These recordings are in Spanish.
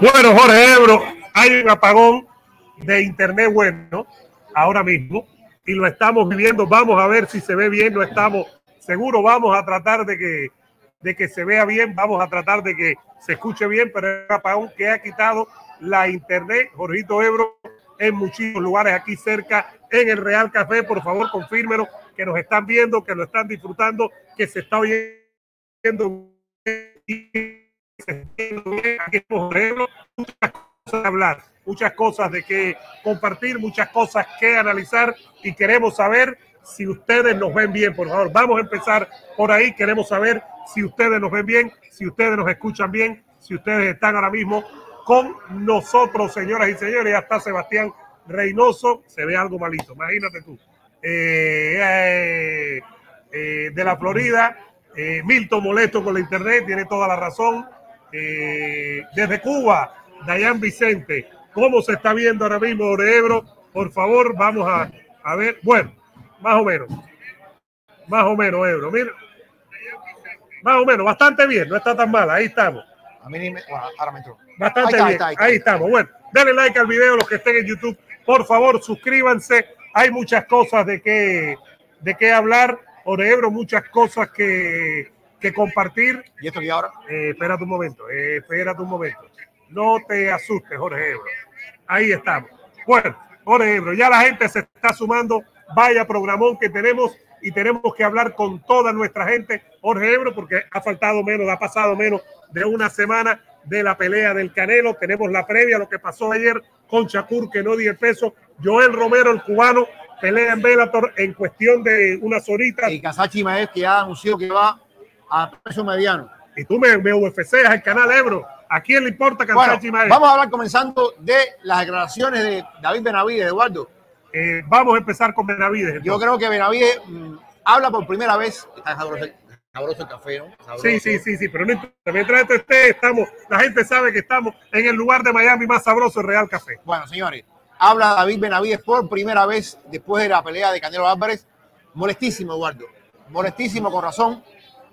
Bueno, Jorge Ebro, hay un apagón de internet bueno ahora mismo y lo estamos viviendo. Vamos a ver si se ve bien, no estamos seguros. Vamos a tratar de que, de que se vea bien, vamos a tratar de que se escuche bien, pero es un apagón que ha quitado la internet, Jorgito Ebro, en muchísimos lugares aquí cerca, en el Real Café. Por favor, confírmenos que nos están viendo, que lo están disfrutando, que se está oyendo. Muchas cosas de hablar, muchas cosas de que compartir, muchas cosas que analizar y queremos saber si ustedes nos ven bien, por favor. Vamos a empezar por ahí. Queremos saber si ustedes nos ven bien, si ustedes nos escuchan bien, si ustedes están ahora mismo con nosotros, señoras y señores. Ya está Sebastián Reynoso. Se ve algo malito, imagínate tú. Eh, eh, eh, de la Florida, Milton molesto con la internet, tiene toda la razón. Desde Cuba, Dayan Vicente, ¿cómo se está viendo ahora mismo Orebro? Por favor, vamos a, a ver. Bueno, más o menos. Más o menos, Ebro. Mira. Más o menos, bastante bien, no está tan mal, ahí estamos. A mí me, ahora me entró. Bastante bien, ahí, estamos. Bueno, denle like al video, los que estén en YouTube, por favor, suscríbanse. Hay muchas cosas de qué, de qué hablar. Orebro, muchas cosas que, que compartir. ¿Y esto aquí ahora? Eh, espérate un momento, eh, espérate un momento. No te asustes, Jorge Ebro. Ahí estamos. Bueno, Jorge Ebro, ya la gente se está sumando. Vaya programón que tenemos y tenemos que hablar con toda nuestra gente, Jorge Ebro, porque ha faltado menos, ha pasado menos de una semana de la pelea del Canelo. Tenemos la previa, lo que pasó ayer con Shakur, que no dio el peso. Joel Romero, el cubano, pelea en Bellator en cuestión de unas horitas. Y Kazachi Maez, que ya anunció que va a peso mediano. Y tú me, me UFC el canal Ebro. ¿A quién le importa Kazachi bueno, Vamos a hablar comenzando de las declaraciones de David Benavides, Eduardo. Eh, vamos a empezar con Benavides. Yo creo que Benavides mm, habla por primera vez. Está sabroso, el café, ¿no? Sí, sí, sí, sí, pero mientras esto esté, estamos, la gente sabe que estamos en el lugar de Miami más sabroso, el Real Café. Bueno, señores, habla David Benavides por primera vez después de la pelea de Canelo Álvarez. Molestísimo, Eduardo. Molestísimo con razón,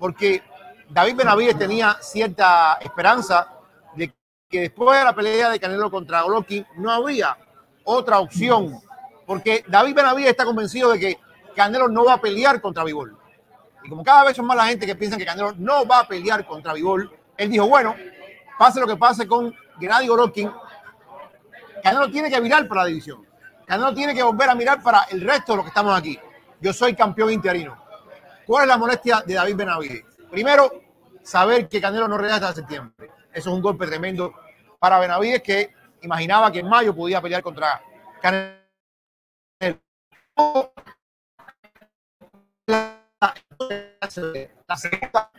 porque David Benavides tenía cierta esperanza de que después de la pelea de Canelo contra Golovkin no había otra opción porque David Benavides está convencido de que Canelo no va a pelear contra Vivol. Y como cada vez son más la gente que piensa que Canelo no va a pelear contra Vivol, él dijo, bueno, pase lo que pase con Gennady Golovkin, Canelo tiene que mirar para la división. Canelo tiene que volver a mirar para el resto de los que estamos aquí. Yo soy campeón interino. ¿Cuál es la molestia de David Benavides? Primero, saber que Canelo no regresa hasta septiembre. Eso es un golpe tremendo para Benavides que imaginaba que en mayo podía pelear contra Canelo la segunda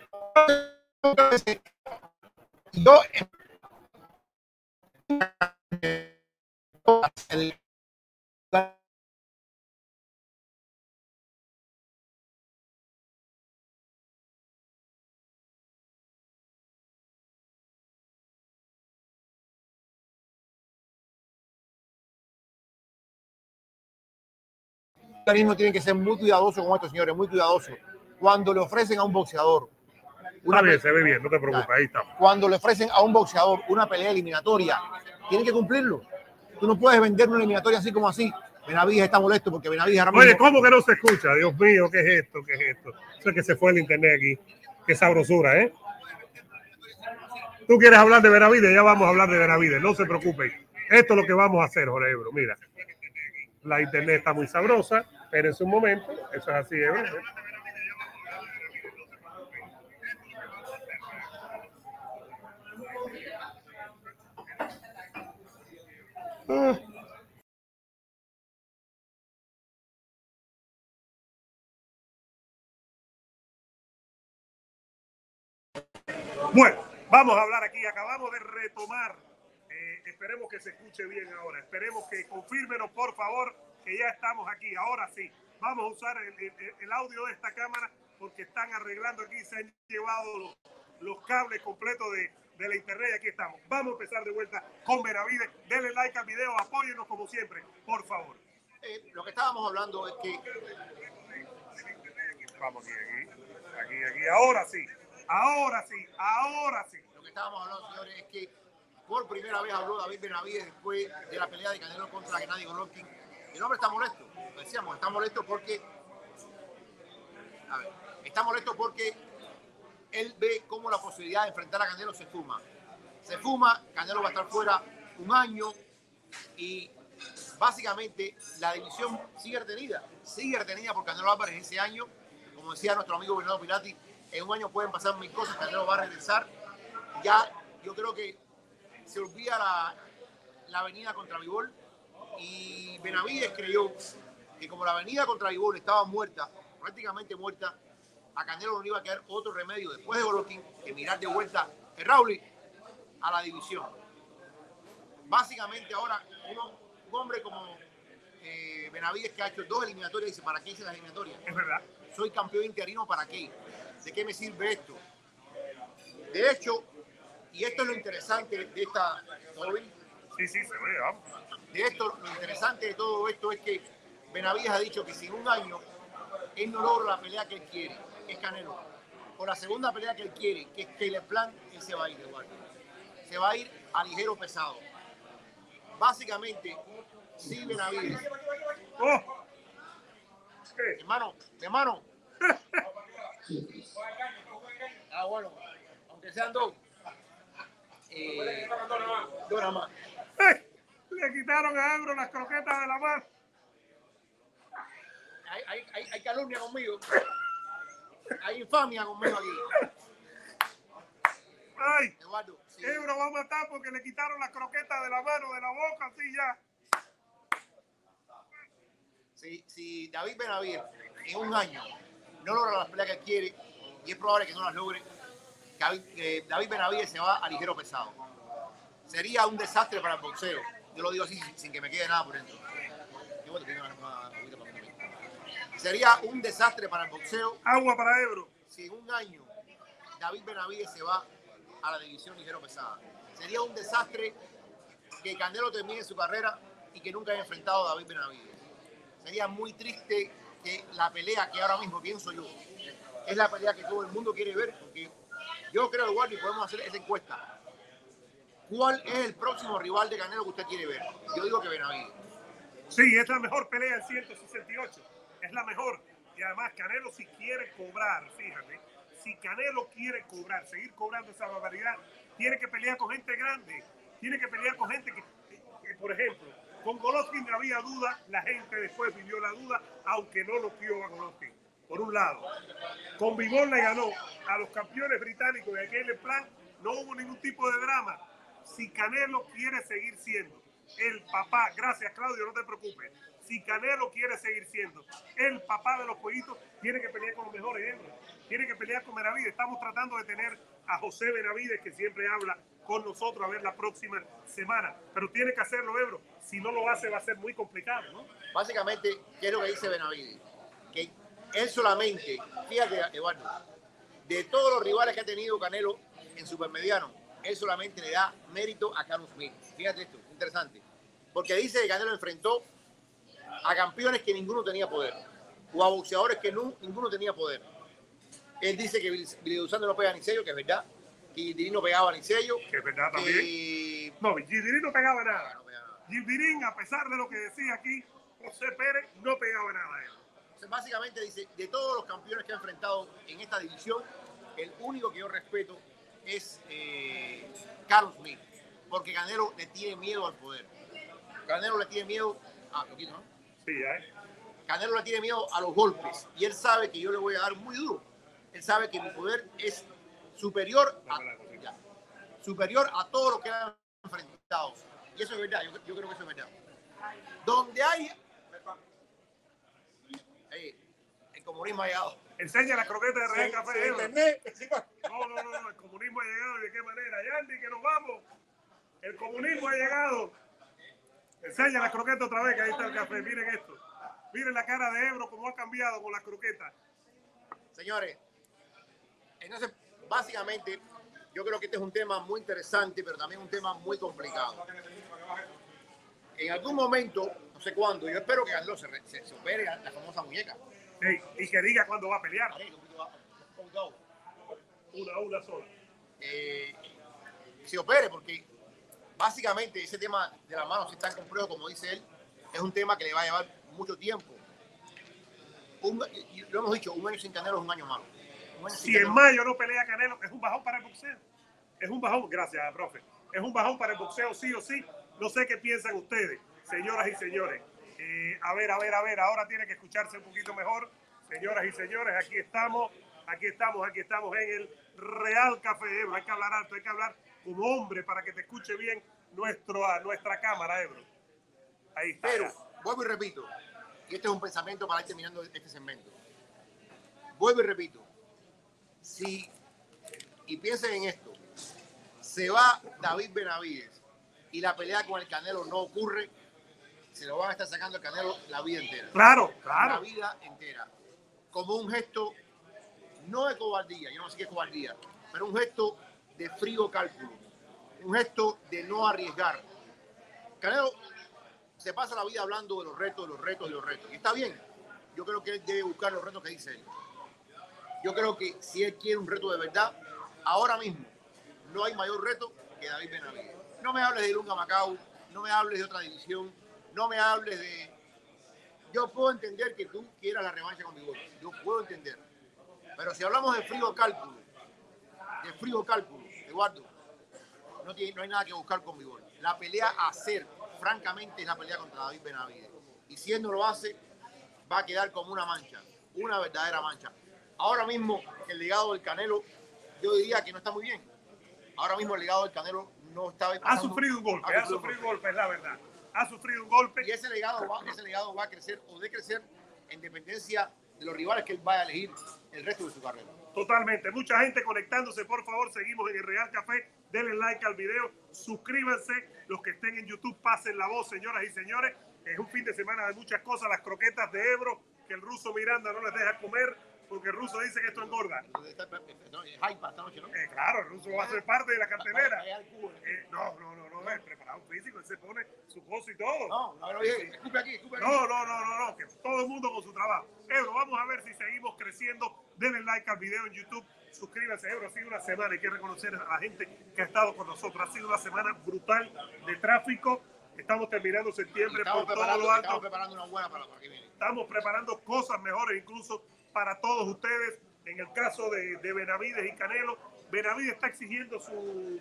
yo tiene que ser muy cuidadoso con estos señores, muy cuidadoso. Cuando le ofrecen a un boxeador. Una bien, se ve bien, no te preocupes, ahí está. Cuando le ofrecen a un boxeador una pelea eliminatoria, tiene que cumplirlo. Tú no puedes vender una eliminatoria así como así. Benavides está molesto porque Benavides ahora Oye, ¿cómo que no se escucha? Dios mío, ¿qué es esto? ¿Qué es esto? Eso es que se fue el internet aquí. Qué sabrosura, ¿eh? Tú quieres hablar de Benavides, ya vamos a hablar de Benavides, no se preocupen. Esto es lo que vamos a hacer, Jorge Ebro. Mira, la internet está muy sabrosa. Espérense un momento, eso es así, ¿eh? Bueno, vamos a hablar aquí. Acabamos de retomar. Esperemos que se escuche bien ahora. Esperemos que confírmenos, por favor, que ya estamos aquí. Ahora sí, vamos a usar el, audio de esta cámara porque están arreglando aquí, se han llevado los, cables completos de, la internet y aquí estamos. Vamos a empezar de vuelta con Benavides. Denle like al video, apóyennos como siempre, por favor. Eh, lo que estábamos hablando es que... Vamos aquí, aquí, aquí, aquí. Ahora sí, ahora sí, ahora sí. Lo que estábamos hablando, señores, es que Por primera vez habló David Benavides después de la pelea de Canelo contra Gennady Golovkin. El hombre está molesto, decíamos, está molesto porque... Está molesto porque él ve cómo la posibilidad de enfrentar a Canelo se fuma. Se fuma, Canelo va a estar fuera un año y básicamente la división sigue retenida. Sigue retenida por Canelo Álvarez ese año. Como decía nuestro amigo Bernardo Pilati, en un año pueden pasar mil cosas, Canelo va a regresar. Ya yo creo que se olvida la, la avenida contra Vivol y Benavides creyó que como la avenida contra Vivol estaba muerta, prácticamente muerta, a Canelo no iba a quedar otro remedio después de Golovkin que mirar de vuelta el Rauli a la división. Básicamente ahora uno, un hombre como eh, Benavides que ha hecho dos eliminatorias dice, ¿para qué hice las eliminatorias? Es verdad. Soy campeón interino, ¿para qué? ¿De qué me sirve esto? De hecho, y esto es lo interesante de esta... ¿no ven? Sí, sí, se ve, vamos. De esto, lo interesante de todo esto es que Benavides ha dicho que si en un año él no logra la pelea que él quiere, que es Canelo, o la segunda pelea que él quiere, que es Caleb Plant, él se va a ir, Eduardo. Se va a ir a ligero pesado. Básicamente, sí, Benavides. ¡Oh! ¿Qué? Hermano, hermano. Ah, bueno, aunque sean dos. Eh, más. ¡Eh! Le quitaron a Ebro las croquetas de la mano. Hay, hay, hay, hay calumnia conmigo. Hay infamia conmigo aquí. ¡Ay! Eduardo, sí. Ebro va a matar porque le quitaron las croquetas de la mano, de la boca, así ya. si, si David Benavides en un año no logra las peleas que quiere, y es probable que no las logre, David, David Benavides se va a ligero pesado. Sería un desastre para el boxeo. Yo lo digo así sin, que me quede nada por dentro. Sería un desastre para el boxeo Agua para Ebro. si en un año David Benavides se va a la división ligero pesada. Sería un desastre que Canelo termine su carrera y que nunca haya enfrentado a David Benavides. Sería muy triste que la pelea que ahora mismo pienso yo es la pelea que todo el mundo quiere ver, porque yo creo, Eduardo, y podemos hacer esa encuesta. ¿Cuál es el próximo rival de Canelo que usted quiere ver? Yo digo que Benavides. Sí, es la mejor pelea del 168. Es la mejor. Y además Canelo si quiere cobrar, fíjate, si Canelo quiere cobrar, seguir cobrando esa barbaridad, tiene que pelear con gente grande. Tiene que pelear con gente que, por ejemplo, con Golovkin había duda, la gente después vivió la duda, aunque no lo quiso a Golovkin. Por un lado, con Vivol le ganó a los campeones británicos de aquel plan, no hubo ningún tipo de drama. Si Canelo quiere seguir siendo el papá, gracias Claudio, no te preocupes. Si Canelo quiere seguir siendo el papá de los pollitos, tiene que pelear con los mejores hembras. Tiene que pelear con Benavides. Estamos tratando de tener a José Benavides, que siempre habla con nosotros, a ver la próxima semana. Pero tiene que hacerlo, Ebro. Si no lo hace, va a ser muy complicado, ¿no? Básicamente, ¿qué es lo que dice Benavides? Que él solamente, fíjate, Eduardo, de todos los rivales que ha tenido Canelo en supermediano, él solamente le da mérito a Carlos Smith. Fíjate esto, interesante. Porque dice que Canelo enfrentó a campeones que ninguno tenía poder, o a boxeadores que no, ninguno tenía poder. Él dice que Billy Dusando no pega ni sello, que es verdad, que Gildirín no pegaba ni sello, Que es verdad también. que... No, Gildirín no pegaba nada. No pegaba nada. Gildirín, a pesar de lo que decía aquí José Pérez, no pegaba nada a él. Básicamente dice, de todos los campeones que ha enfrentado en esta división, el único que yo respeto es eh, Carlos Smith, porque Canelo le tiene miedo al poder. Canelo le tiene miedo a poquito, ¿no? Sí, ¿eh? Canelo le tiene miedo a los golpes y él sabe que yo le voy a dar muy duro. Él sabe que mi poder es superior a, ya, superior a todo lo que han enfrentado. Y eso es verdad, yo, yo creo que eso es verdad. Donde hay... Ey, el comunismo ha llegado. Enseña la croqueta de Rey Café. Sí. No, no, no, el comunismo ha llegado de qué manera. Yandy, que nos vamos. El comunismo ha llegado. Enseña la croqueta otra vez, que ahí está el café. Miren esto. Miren la cara de Ebro, cómo ha cambiado con las croquetas. Señores, entonces, básicamente, yo creo que este es un tema muy interesante, pero también un tema muy complicado. En algún momento, no sé cuándo, yo espero que Carlos se, se, se opere la famosa muñeca. Y que diga cuándo va a pelear. Un un. Una, una sola. Eh, se opere porque básicamente ese tema de las manos, si tan complejo como dice él, es un tema que le va a llevar mucho tiempo. lo hemos dicho, un año sin Canelo es un año malo. si en mayo no pelea Canelo, es un bajón para el boxeo. Es un bajón, gracias, profe. Es un bajón para el boxeo, sí o sí. No sé qué piensan ustedes, señoras y señores. Eh, a ver, a ver, a ver, ahora tiene que escucharse un poquito mejor. Señoras y señores, aquí estamos, aquí estamos, aquí estamos en el Real Café Ebro. Hay que hablar alto, hay que hablar como hombre para que te escuche bien nuestro, nuestra cámara, Ebro. Ahí. Pero, vuelvo y repito, y este es un pensamiento para ir terminando este segmento. Vuelvo y repito, si, y piensen en esto, se va David Benavides y la pelea con el Canelo no ocurre, se lo van a estar sacando el Canelo la vida entera. Claro, claro. La vida entera. Como un gesto, no de cobardía, yo no sé qué es cobardía, pero un gesto de frío cálculo, un gesto de no arriesgar. Canelo se pasa la vida hablando de los retos, de los retos, de los retos. Y está bien. Yo creo que él debe buscar los retos que dice él. Yo creo que si él quiere un reto de verdad, ahora mismo no hay mayor reto que David Benavides. No me hables de Lunga Macau, no me hables de otra división, no me hables de... Yo puedo entender que tú quieras la revancha con Vigor, yo puedo entender. Pero si hablamos de frío cálculo, de frío cálculo, Eduardo, no, tiene, no hay nada que buscar con Vigor. La pelea a hacer, francamente, es la pelea contra David Benavides. Y si él no lo hace, va a quedar como una mancha, una verdadera mancha. Ahora mismo, el legado del Canelo, yo diría que no está muy bien ahora mismo el legado del Canelo no está... Ha sufrido un golpe, ha, sufrido un golpe, es la verdad. Ha sufrido un golpe. Y ese legado, va, ese legado va a crecer o de crecer en dependencia de los rivales que él vaya a elegir el resto de su carrera. Totalmente. Mucha gente conectándose. Por favor, seguimos en el Real Café. Denle like al video. Suscríbanse. Los que estén en YouTube, pasen la voz, señoras y señores. Es un fin de semana de muchas cosas. Las croquetas de Ebro, que el ruso Miranda no les deja comer porque el ruso dice que esto engorda. Eh, claro, el ruso va a ser parte de la cartelera. Eh, no, no, no, no, es preparado físico, él se pone su cosa y todo. No, no, escupe aquí, escupe aquí. No, no, no, no, no, que todo el mundo con su trabajo. Ebro, vamos a ver si seguimos creciendo. Denle like al video en YouTube. Suscríbanse, Ebro. Ha sido una semana, hay que reconocer a la gente que ha estado con nosotros. Ha sido una semana brutal de tráfico. Estamos terminando septiembre por todo lo alto. Estamos preparando una buena para, para que viene. Estamos preparando cosas mejores, incluso para todos ustedes. En el caso de, Benavides y Canelo, Benavides está exigiendo su,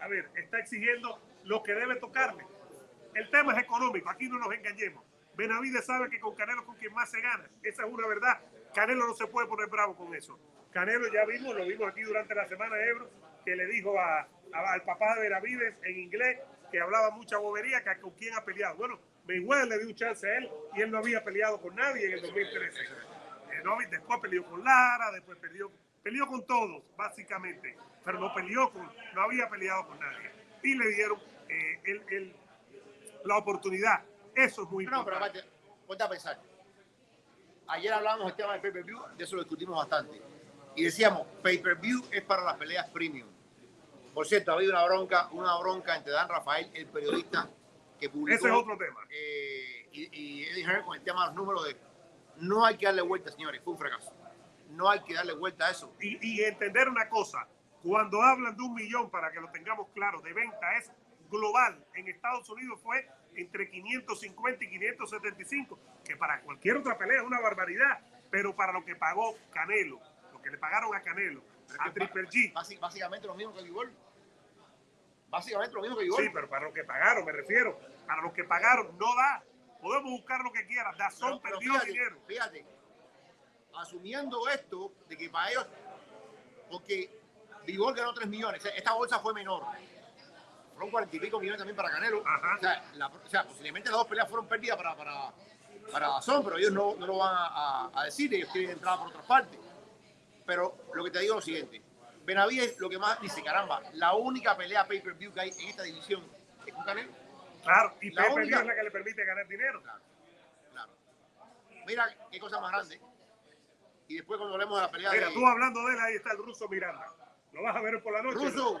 a ver, está exigiendo lo que debe tocarle. El tema es económico, aquí no nos engañemos. Benavides sabe que con Canelo con quien más se gana. Esa es una verdad. Canelo no se puede poner bravo con eso. Canelo ya vimos, lo vimos aquí durante la semana de Ebro, que le dijo a, al papá de Benavides en inglés que hablaba mucha bobería, que con quién ha peleado. Bueno, Mayweather le dio un chance a él y él no había peleado con nadie en el 2013 después peleó con Lara, después peleó, peleó con todos, básicamente, pero no peleó con, no había peleado con nadie. Y le dieron eh, el, la oportunidad. Eso es muy importante. No, pero ponte a pensar. Ayer hablamos del tema del pay-per-view, de eso lo discutimos bastante. Y decíamos, pay-per-view es para las peleas premium. Por cierto, ha habido una bronca, una bronca entre Dan Rafael, el periodista que publicó. Ese es otro tema. Eh, y, y Eddie Hearn con el tema de los números de no hay que darle vuelta, señores, fue un fracaso. No hay que darle vuelta a eso. Y, entender una cosa, cuando hablan de un millón, para que lo tengamos claro, de venta es global. En Estados Unidos fue entre 550 y 575, que para cualquier otra pelea es una barbaridad, pero para lo que pagó Canelo, lo que le pagaron a Canelo, a Triple G. Básicamente lo mismo que Igor. Básicamente lo mismo que Igor. Sí, pero para lo que pagaron, me refiero. Para lo que pagaron no da. Podemos buscar lo que quieras. Dazón perdió dinero. Fíjate, asumiendo esto de que para ellos, porque Vigor ganó 3 millones, esta bolsa fue menor. Fueron 40 y pico millones también para Canelo. O sea, posiblemente las dos peleas fueron perdidas para, para, para Dazón, pero ellos no, no lo van a, a, decir, ellos quieren entrar por otras partes. Pero lo que te digo es lo siguiente. Benavides lo que más dice, caramba, la única pelea pay-per-view que hay en esta división es con Canelo. Claro, y la Pepe única... es la que le permite ganar dinero. Claro, claro. Mira qué cosa más grande. Y después cuando hablemos de la pelea Mira, tú hablando de él, ahí está el ruso Miranda. Lo vas a ver por la noche. Ruso,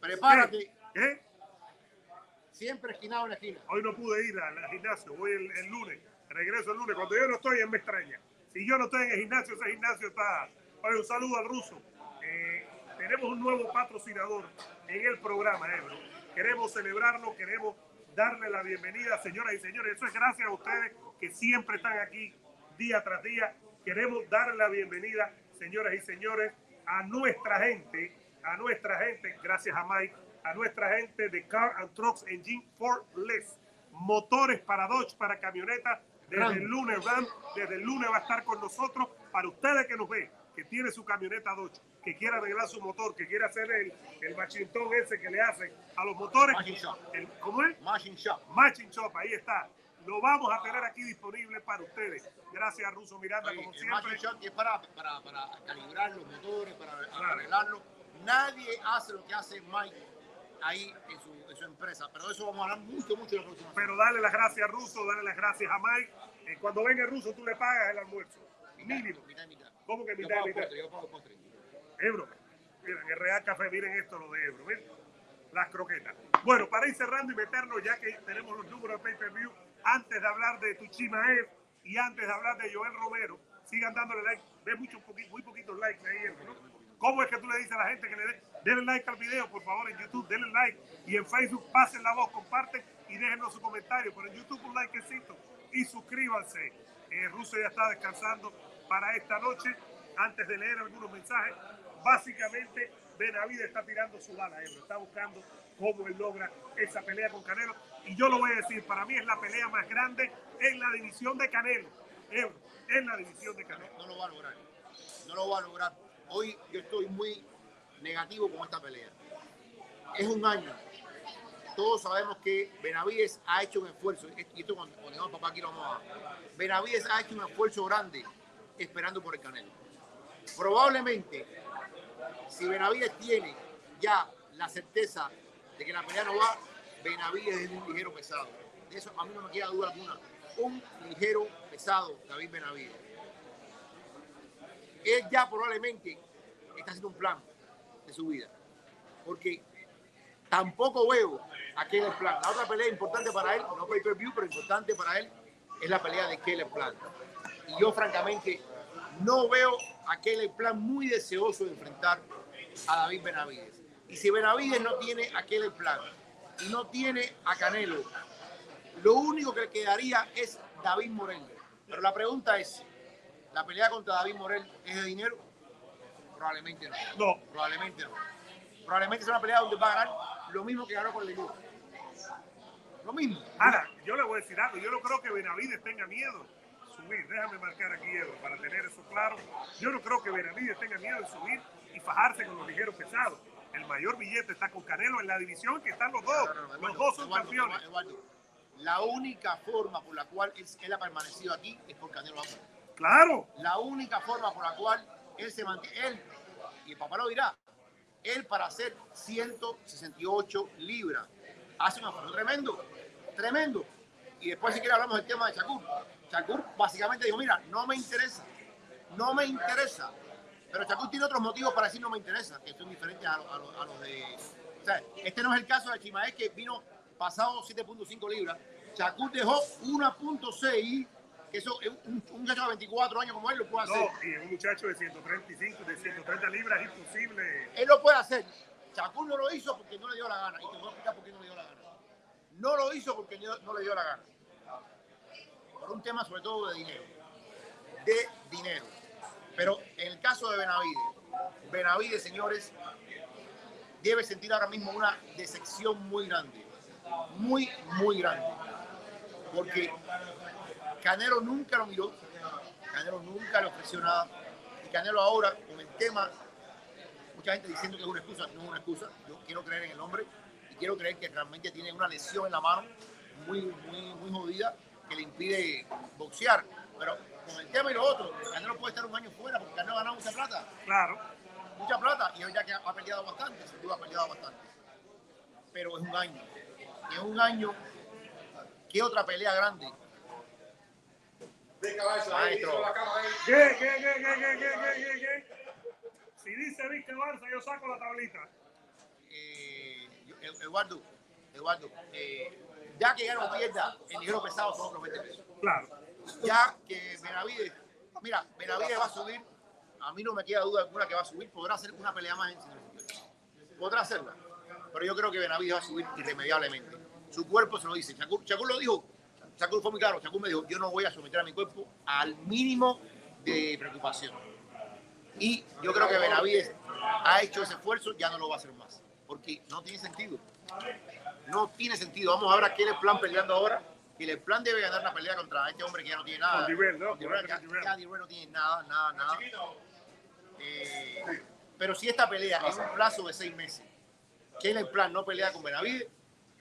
prepárate. ¿Qué? Siempre esquinado en la esquina. Hoy no pude ir al, gimnasio, voy el, lunes. Regreso el lunes. Cuando yo no estoy, él me extraña. Si yo no estoy en el gimnasio, ese gimnasio está... Oye, un saludo al ruso. Eh, tenemos un nuevo patrocinador en el programa, Ebro queremos celebrarlo, queremos darle la bienvenida, señoras y señores. Eso es gracias a ustedes que siempre están aquí día tras día. Queremos darle la bienvenida, señoras y señores, a nuestra gente, a nuestra gente, gracias a Mike, a nuestra gente de Car and Trucks Engine for Less. Motores para Dodge, para camionetas. Desde el lunes, Ram, desde el lunes va a estar con nosotros. Para ustedes que nos ven, que tiene su camioneta Dodge, que quiera arreglar su motor, que quiera hacer el, el machintón ese que le hacen a los motores. Machine shop. El, ¿Cómo es? Machine Shop. Matching Shop, ahí está. Lo vamos a tener aquí disponible para ustedes. Gracias a Russo Miranda, Oye, como el siempre. Machine Shop es para, para, para calibrar los motores, para Claro. arreglarlos. Nadie hace lo que hace Mike ahí en su, en su empresa. Pero de eso vamos a hablar mucho, mucho la próxima. Pero dale las gracias a Russo, dale las gracias a Mike. Eh, cuando venga Russo, tú le pagas el almuerzo. Mínimo. Mitad mitad. ¿Cómo que Yo mitad y pago mitad? postre, yo pago postre. Ebro. Miren, el Real Café, miren esto, lo de Ebro. Miren, las croquetas. Bueno, para ir cerrando y meternos, ya que tenemos los números de pay-per-view, antes de hablar de Tuchimaev y antes de hablar de Joel Romero, sigan dándole like. Ve mucho, poqui- muy poquitos likes ahí, ¿no? ¿Cómo es que tú le dices a la gente que le dé? Denle like al video, por favor, en YouTube, denle like. Y en Facebook, pasen la voz, comparten y déjenos su comentario. Pero en YouTube, un likecito y suscríbanse. Eh, Russo ya está descansando para esta noche. Antes de leer algunos mensajes, básicamente Benavides está tirando su bala, Ebro. Está buscando cómo él logra esa pelea con Canelo. Y yo lo voy a decir, para mí es la pelea más grande en la división de Canelo. Ebro, en la división de Canelo. no lo va a lograr. No lo va a lograr. Hoy yo estoy muy negativo con esta pelea. Es un año. Todos sabemos que Benavides ha hecho un esfuerzo. Y esto cuando, cuando papá aquí lo vamos. Benavides ha hecho un esfuerzo grande esperando por el Canelo. Probablemente, si Benavides tiene ya la certeza de que la pelea no va, Benavides es un ligero pesado. De eso a mí no me queda duda alguna. Un ligero pesado, David Benavides él ya probablemente está haciendo un plan de su vida. Porque tampoco veo aquel plan. La otra pelea importante para él, no pay per view, pero importante para él, es la pelea de Keller Plan. Y yo, francamente, no veo a Keller Plan muy deseoso de enfrentar a David Benavides. Y si Benavides no tiene a Keller Plan y no tiene a Canelo, lo único que le quedaría es David Morel. Pero la pregunta es, ¿la pelea contra David Morel es de dinero? Probablemente no. No, Probablemente no. Probablemente sea una pelea donde va a ganar lo mismo que ganó con Leyó. Lo mismo. Ahora, yo le voy a decir algo. Yo no creo que Benavides tenga miedo subir. Déjame marcar aquí, Ebro, para tener eso claro. Yo no creo que Benavides tenga miedo de subir y fajarse con los ligeros pesados. El mayor billete está con Canelo en la división que están los dos. No, no, no, Los dos son Eduardo, campeones. Eduardo, la única forma por la cual él, él ha permanecido aquí es por Canelo Álvarez. Claro. La única forma por la cual él se mantiene, él, y el papá lo dirá, él para hacer 168 libras, hace un esfuerzo tremendo, tremendo. Y después si quiere hablamos del tema de Shakur. Shakur básicamente dijo, mira, no me interesa, no me interesa. Pero Shakur tiene otros motivos para decir no me interesa, que son diferentes a, los- a los- a los de... O sea, este no es el caso de Chimaez que vino pasado 7.5 libras. Shakur dejó 1.6, que eso es un, un muchacho de 24 años como él lo puede hacer. No, y un muchacho de 135, de 130 libras es imposible. Él lo puede hacer. Shakur no lo hizo porque no le dio la gana. Y te voy a explicar por qué no le dio la gana. No lo hizo porque no no le dio la gana. Por un tema sobre todo de dinero. De dinero. Pero en el caso de Benavides, Benavides, señores, debe sentir ahora mismo una decepción muy grande. Muy, muy grande. Porque Canelo nunca lo miró. Canelo nunca le ofreció nada. Y Canelo ahora, con el tema mucha gente diciendo que es una excusa, no es una excusa. Yo quiero creer en el hombre y quiero creer que realmente tiene una lesión en la mano muy, muy, muy jodida que le impide boxear. Pero con el tema y lo otro, Canelo puede estar un año fuera porque Canelo ha ganado mucha plata. Claro. Mucha plata y hoy ya que ha peleado bastante, sin duda ha peleado bastante. Pero es un año. Es un año. ¿Qué otra pelea grande? Maestro. ¿Qué, qué, qué, qué, qué, qué, Si dice Viste Barça, yo saco la tablita. Eh, Eduardo, Eduardo, eh, ya que gano pierda, el ligero pesado son otros 20 pesos. Claro. Ya que Benavides, mira, Benavides va a subir, a mí no me queda duda alguna que va a subir, podrá hacer una pelea más en 168. Podrá hacerla. pero yo creo que Benavides va a subir irremediablemente. Su cuerpo se lo dice. Shakur, Shakur lo dijo. Shakur fue muy claro. Shakur me dijo, yo no voy a someter a mi cuerpo al mínimo de preocupación. Y yo creo que Benavides ha hecho ese esfuerzo, ya no lo va a hacer más. Porque no tiene sentido. No tiene sentido. Vamos a ver a qué el plan peleando ahora. Y el plan debe ganar la pelea contra este hombre que ya no tiene nada. ¿no? Ya, ya no tiene nada, nada, nada. Eh, pero si esta pelea es un plazo de seis meses, que el plan no pelea con Benavides,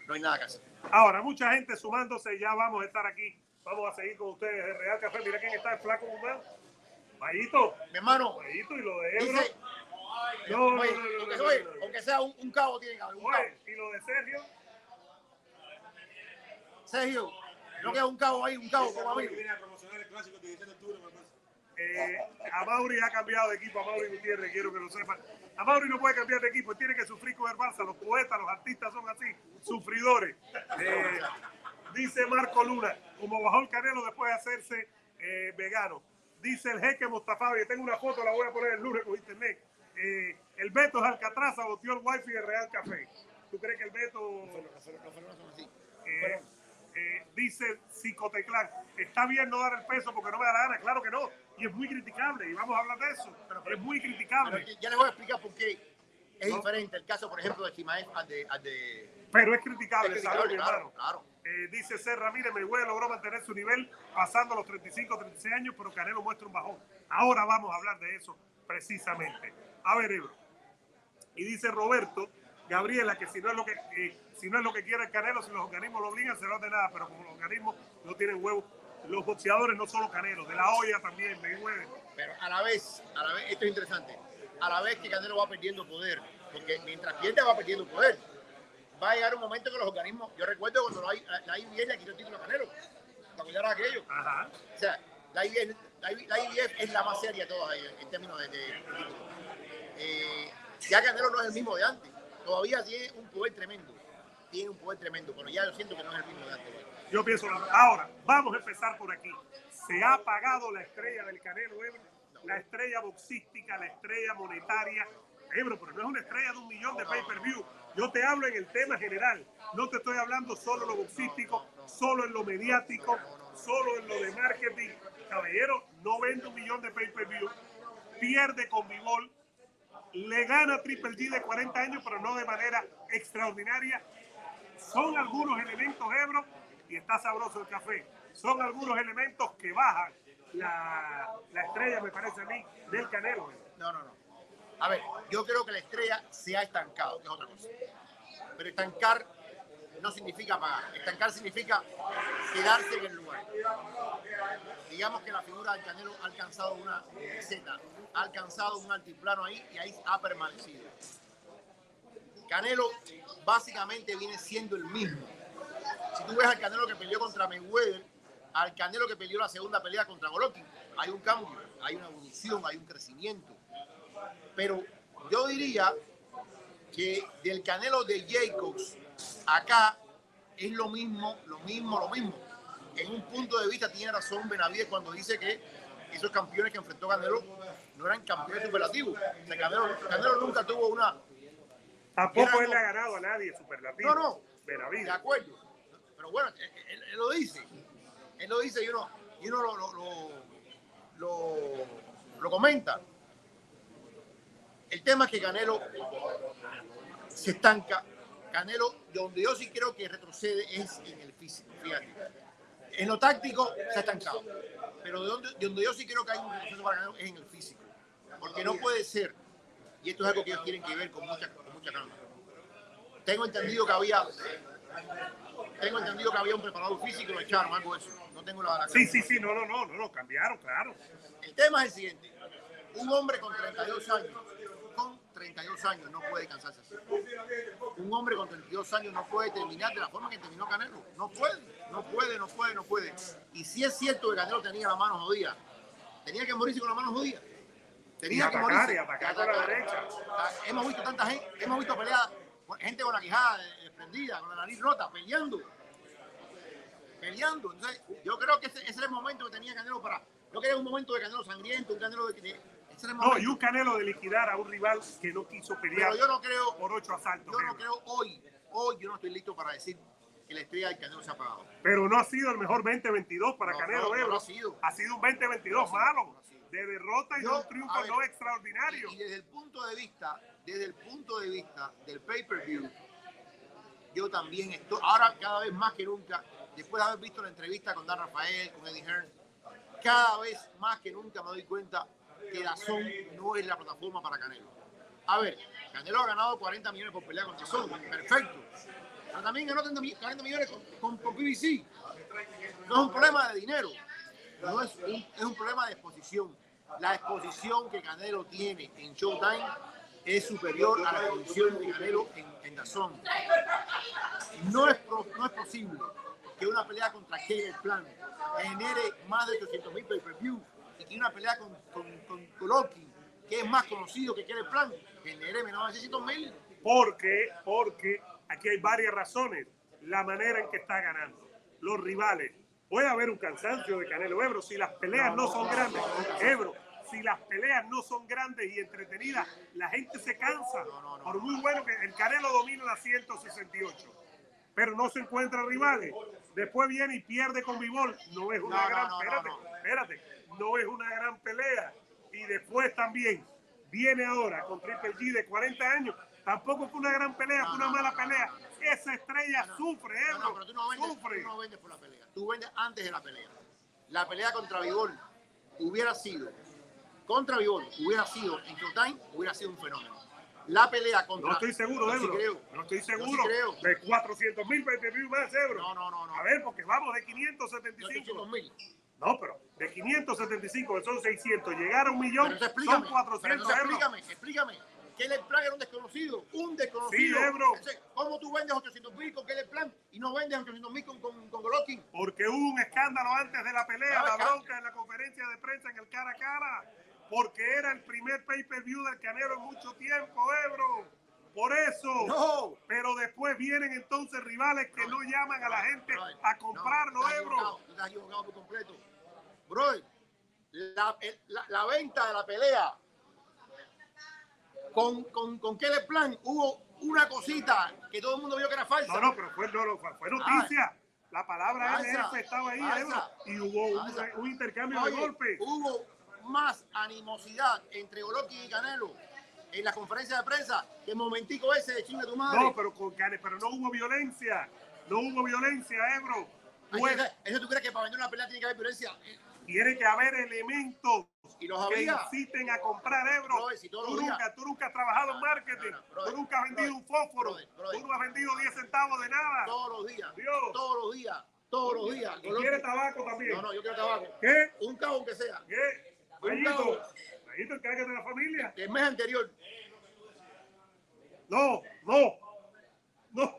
no hay nada que hacer. Ahora, mucha gente sumándose, ya vamos a estar aquí. Vamos a seguir con ustedes de Real Café. Mira quién está, el flaco humano. Mayito. Mi hermano. Mayito y lo de Ebro. Dice, No, no, oye, no, no, aunque, no, oye, no, no. aunque sea un, un cabo, tiene que haber un cabo. Oye, y lo de Sergio. Sergio, no queda un cabo ahí, un cabo como amigo. Viene a promocionar el clásico de 17 de octubre, me parece. Eh, a Mauri ha cambiado de equipo, a Mauri Gutiérrez, quiero que lo sepan. A Mauri no puede cambiar de equipo, tiene que sufrir con el Barça. Los poetas, los artistas son así, sufridores. Eh, dice Marco Luna, como bajó el Canelo después de hacerse eh, vegano. Dice el jeque Mustafa, y tengo una foto, la voy a poner el lunes con internet. Eh, el Beto es Alcatraz, saboteó el wifi de Real Café. ¿Tú crees que el Beto Los fenómenos son así. Eh, dice Psicoteclán, está bien no dar el peso porque no me da la gana, claro que no, y es muy criticable, y vamos a hablar de eso, Pero- pero- es muy Pero criticable, ya les voy a explicar por qué es No. diferente el caso, por ejemplo, de Chimaev al de... Al de pero es criticable, es ¿sabes, mi claro, claro. Eh, dice Serra, mire, Mayweather logró mantener su nivel pasando los 35, 36 años, pero Canelo muestra un bajón. Ahora vamos a hablar de eso precisamente. A ver, Ebro. Y dice Roberto, Gabriela, que si no es lo que eh, si no es lo que quiere el Canelo, si los organismos lo obligan, se lo de nada, pero como los organismos no tienen huevos, los boxeadores no solo Canelo, de la olla también, Mayweather. Pero a la vez, a la vez, esto es interesante, a la vez que Canelo va perdiendo poder, porque mientras pierde va perdiendo poder, va a llegar un momento que los organismos, yo recuerdo cuando la, la, la IBF le quitó el título a Canelo, ¿te acuerdas de aquello? Ajá. O sea, la IBF, la, IBF es la más seria de todas ahí, en términos de, de-. Eh, ya Canelo no es el mismo de antes, todavía tiene un poder tremendo, tiene un poder tremendo, pero ya yo siento que no es el mismo de antes. Yo pienso, ahora, vamos a empezar por aquí. Se ha apagado la estrella del Canelo, Ebro, la estrella boxística, la estrella monetaria. Ebro, pero no es una estrella de un millón de pay-per-view. Yo te hablo en el tema general. No te estoy hablando solo en lo boxístico, solo en lo mediático, solo en lo de marketing. Caballero, no vende un millón de pay-per-view. Pierde con Bivol. Le gana Triple G de 40 años, pero no de manera extraordinaria son algunos elementos, Ebro, y está sabroso el café. Son algunos elementos que bajan la, la estrella, me parece a mí, del Canelo. No, no, no. A ver, yo creo que la estrella se ha estancado, que es otra cosa. Pero estancar no significa pagar. Estancar significa quedarse en el lugar. Digamos que la figura del Canelo ha alcanzado una meseta, ha alcanzado un altiplano ahí y ahí ha permanecido. Canelo básicamente viene siendo el mismo. Si tú ves al Canelo que peleó contra Mayweather, al Canelo que peleó la segunda pelea contra Golovkin, hay un cambio, hay una evolución, hay un crecimiento. Pero yo diría que del Canelo de Jacobs acá es lo mismo, lo mismo, lo mismo. En un punto de vista tiene razón Benavides cuando dice que esos campeones que enfrentó Canelo no eran campeones superlativos. Canelo nunca tuvo una... Tampoco él le ha ganado a nadie superlativo. No, no, de acuerdo. Pero bueno, él, él- él lo dice. Él lo dice y uno, y uno lo, lo, lo, lo- lo comenta. El tema es que Canelo se estanca. Canelo, donde yo sí creo que retrocede es en el físico, fíjate. En lo táctico se ha estancado. Pero de donde, de donde yo sí creo que hay un retroceso para Canelo es en el físico. Porque no puede ser, y esto es algo que ellos tienen que ver con mucha, con Tengo entendido que había tengo entendido que había un preparador físico, lo echaron, algo eso. No tengo la, la Sí, sí, sí, no, no, no, no, lo cambiaron, claro. El tema es el siguiente. Un hombre con 32 años, con 32 años no puede cansarse así. Un hombre con 32 años no puede terminar de la forma que terminó Canelo. No puede, no puede, no puede, no puede. Y si es cierto que Canelo tenía la mano jodida, tenía que morirse con la mano jodida. Tenía Y atacar, morirse. y atacar con la derecha. Hemos visto tanta gente, hemos visto peleas, gente con la quijada eh, prendida, con la nariz rota, peleando. Peleando. Entonces, yo creo que ese, ese era el momento que tenía Canelo para. Yo quería un momento de Canelo sangriento, un Canelo de, de- el No, y un Canelo de liquidar a un rival que no quiso pelear Pero yo no creo, por ocho asaltos. yo no creo hoy, hoy yo no estoy listo para decir que la estrella del Canelo se ha apagado. Pero no ha sido el mejor 2022 para No, Canelo, no, no ha sido. Ha sido un 2022 No lo ha sido, malo, de derrota y Yo, de un triunfo ver, no extraordinario. Y desde el punto de vista, desde el punto de vista del pay-per-view, yo también estoy, ahora cada vez más que nunca, después de haber visto la entrevista con Dan Rafael, con Eddie Hearn, cada vez más que nunca me doy cuenta que Dazón no es la plataforma para Canelo. A ver, Canelo ha ganado 40 millones por pelear con Dazón, perfecto. Pero también ganó 30 mi- 40 millones con, con, con PBC. No es un problema de dinero, no es un, es un problema de exposición. La exposición que Canelo tiene en Showtime es superior a la exposición de Canelo en, en DAZN. No es, no es posible que una pelea contra Caleb Plant genere más de 800 mil pay-per-view y que una pelea con, con, que es más conocido que Caleb Plant, genere menos de 600 mil. Porque, porque aquí hay varias razones. La manera en que está ganando. Los rivales. Puede haber un cansancio de Canelo Ebro si las peleas no son grandes. Ebro, si las peleas no son grandes y entretenidas, la gente se cansa. Por muy bueno que el Canelo domina la 168. Pero no se encuentra rivales. Después viene y pierde con Vivol. No es una No, gran. no, no, espérate, espérate. No es una gran pelea. Y después también viene ahora con Triple G de 40 años. Tampoco fue una gran pelea, fue una mala pelea. Esa estrella sufre, No, no, pero tú no, vendes, sufre. tú no vendes por la pelea. Tú vendes antes de la pelea. La pelea contra Vivol hubiera sido, contra Vivol, hubiera sido en Showtime, hubiera sido un fenómeno. La pelea contra. No estoy seguro, sí Ebro. No estoy Yo sí seguro. creo. De 400 mil más, Ebro. No, no, no, no. A ver, porque vamos de No, 575. 800.000. No, pero de 575, que son 600, llegar a un millón, explícame. son 400 pero entonces euros. explícame, explícame. Kelly Plan era un desconocido, un desconocido. Sí, Ebro. ¿Cómo tú vendes 800 mil con Kelly Plan y no vendes 800 mil con, con, con Golovkin? Porque hubo un escándalo antes de la pelea, Ah, la ca- bronca en la conferencia de prensa en el cara a cara. Porque era el primer pay-per-view del Canelo en mucho tiempo, Ebro. Por eso. No. Pero después vienen entonces rivales que no llaman a la gente a comprarlo, no, Ebro. tú estás equivocado por completo. Bro, la, el- la, la venta de la pelea con, con, con Kelly Plan hubo una cosita que todo el mundo vio que era falsa. No, no, pero fue, no, fue- noticia. La palabra Falsa, NF estaba ahí, falsa. Y hubo un, intercambio Oye, de golpes. Hubo más animosidad entre Golovkin y Canelo en la conferencia de prensa que el momentico ese de chinga tu madre. No, pero, con Cane- pero no hubo violencia. No hubo violencia, Ebro. Eso, eso tú crees que para vender una pelea tiene que haber violencia. Tiene que haber elementos Y los que había. inciten a comprar. Brother, si tú, nunca, tú nunca has trabajado en marketing. No, no, tú nunca has vendido un fósforo. tú no has vendido 10 centavos de nada. Todos los días. Dios. Todos los días. Todos los días. y quiere tabaco también. No, no, yo quiero tabaco. ¿Qué? Un cabo aunque sea. ¿Qué? Cabo. Mayito, encárgate de la familia. El mes anterior. No, no, no.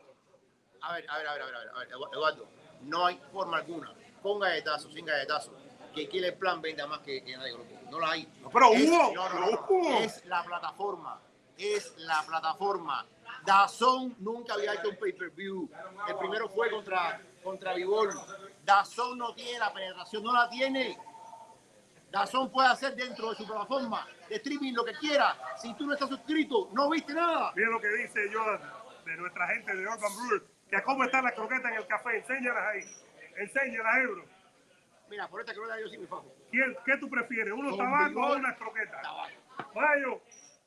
A ver, a ver, a ver, a ver, a ver, a ver, Eduardo. No hay forma alguna, con galletazo, sin galletazo, que quiere el plan venda más que, que nadie. No la hay. No, pero Es- hubo, no, no, pero no, hubo. Es la plataforma. Es la plataforma. Dazón nunca había hecho un pay-per-view. El primero fue contra, contra Vivol. Dazón no tiene la penetración, no la tiene. Dazón puede hacer dentro de su plataforma de streaming lo que quiera. Si tú no estás suscrito, no viste nada. Mira lo que dice Jordan de nuestra gente de Urban Brewer. Que cómo están las croquetas en el café. Enséñalas ahí. Enséñalas, Ebro. Mira, por esta crema yo sí me fajo. ¿Quién, ¿Qué tú prefieres? ¿Unos Con tabacos vigor. o unas croquetas? Tabaco. Mayo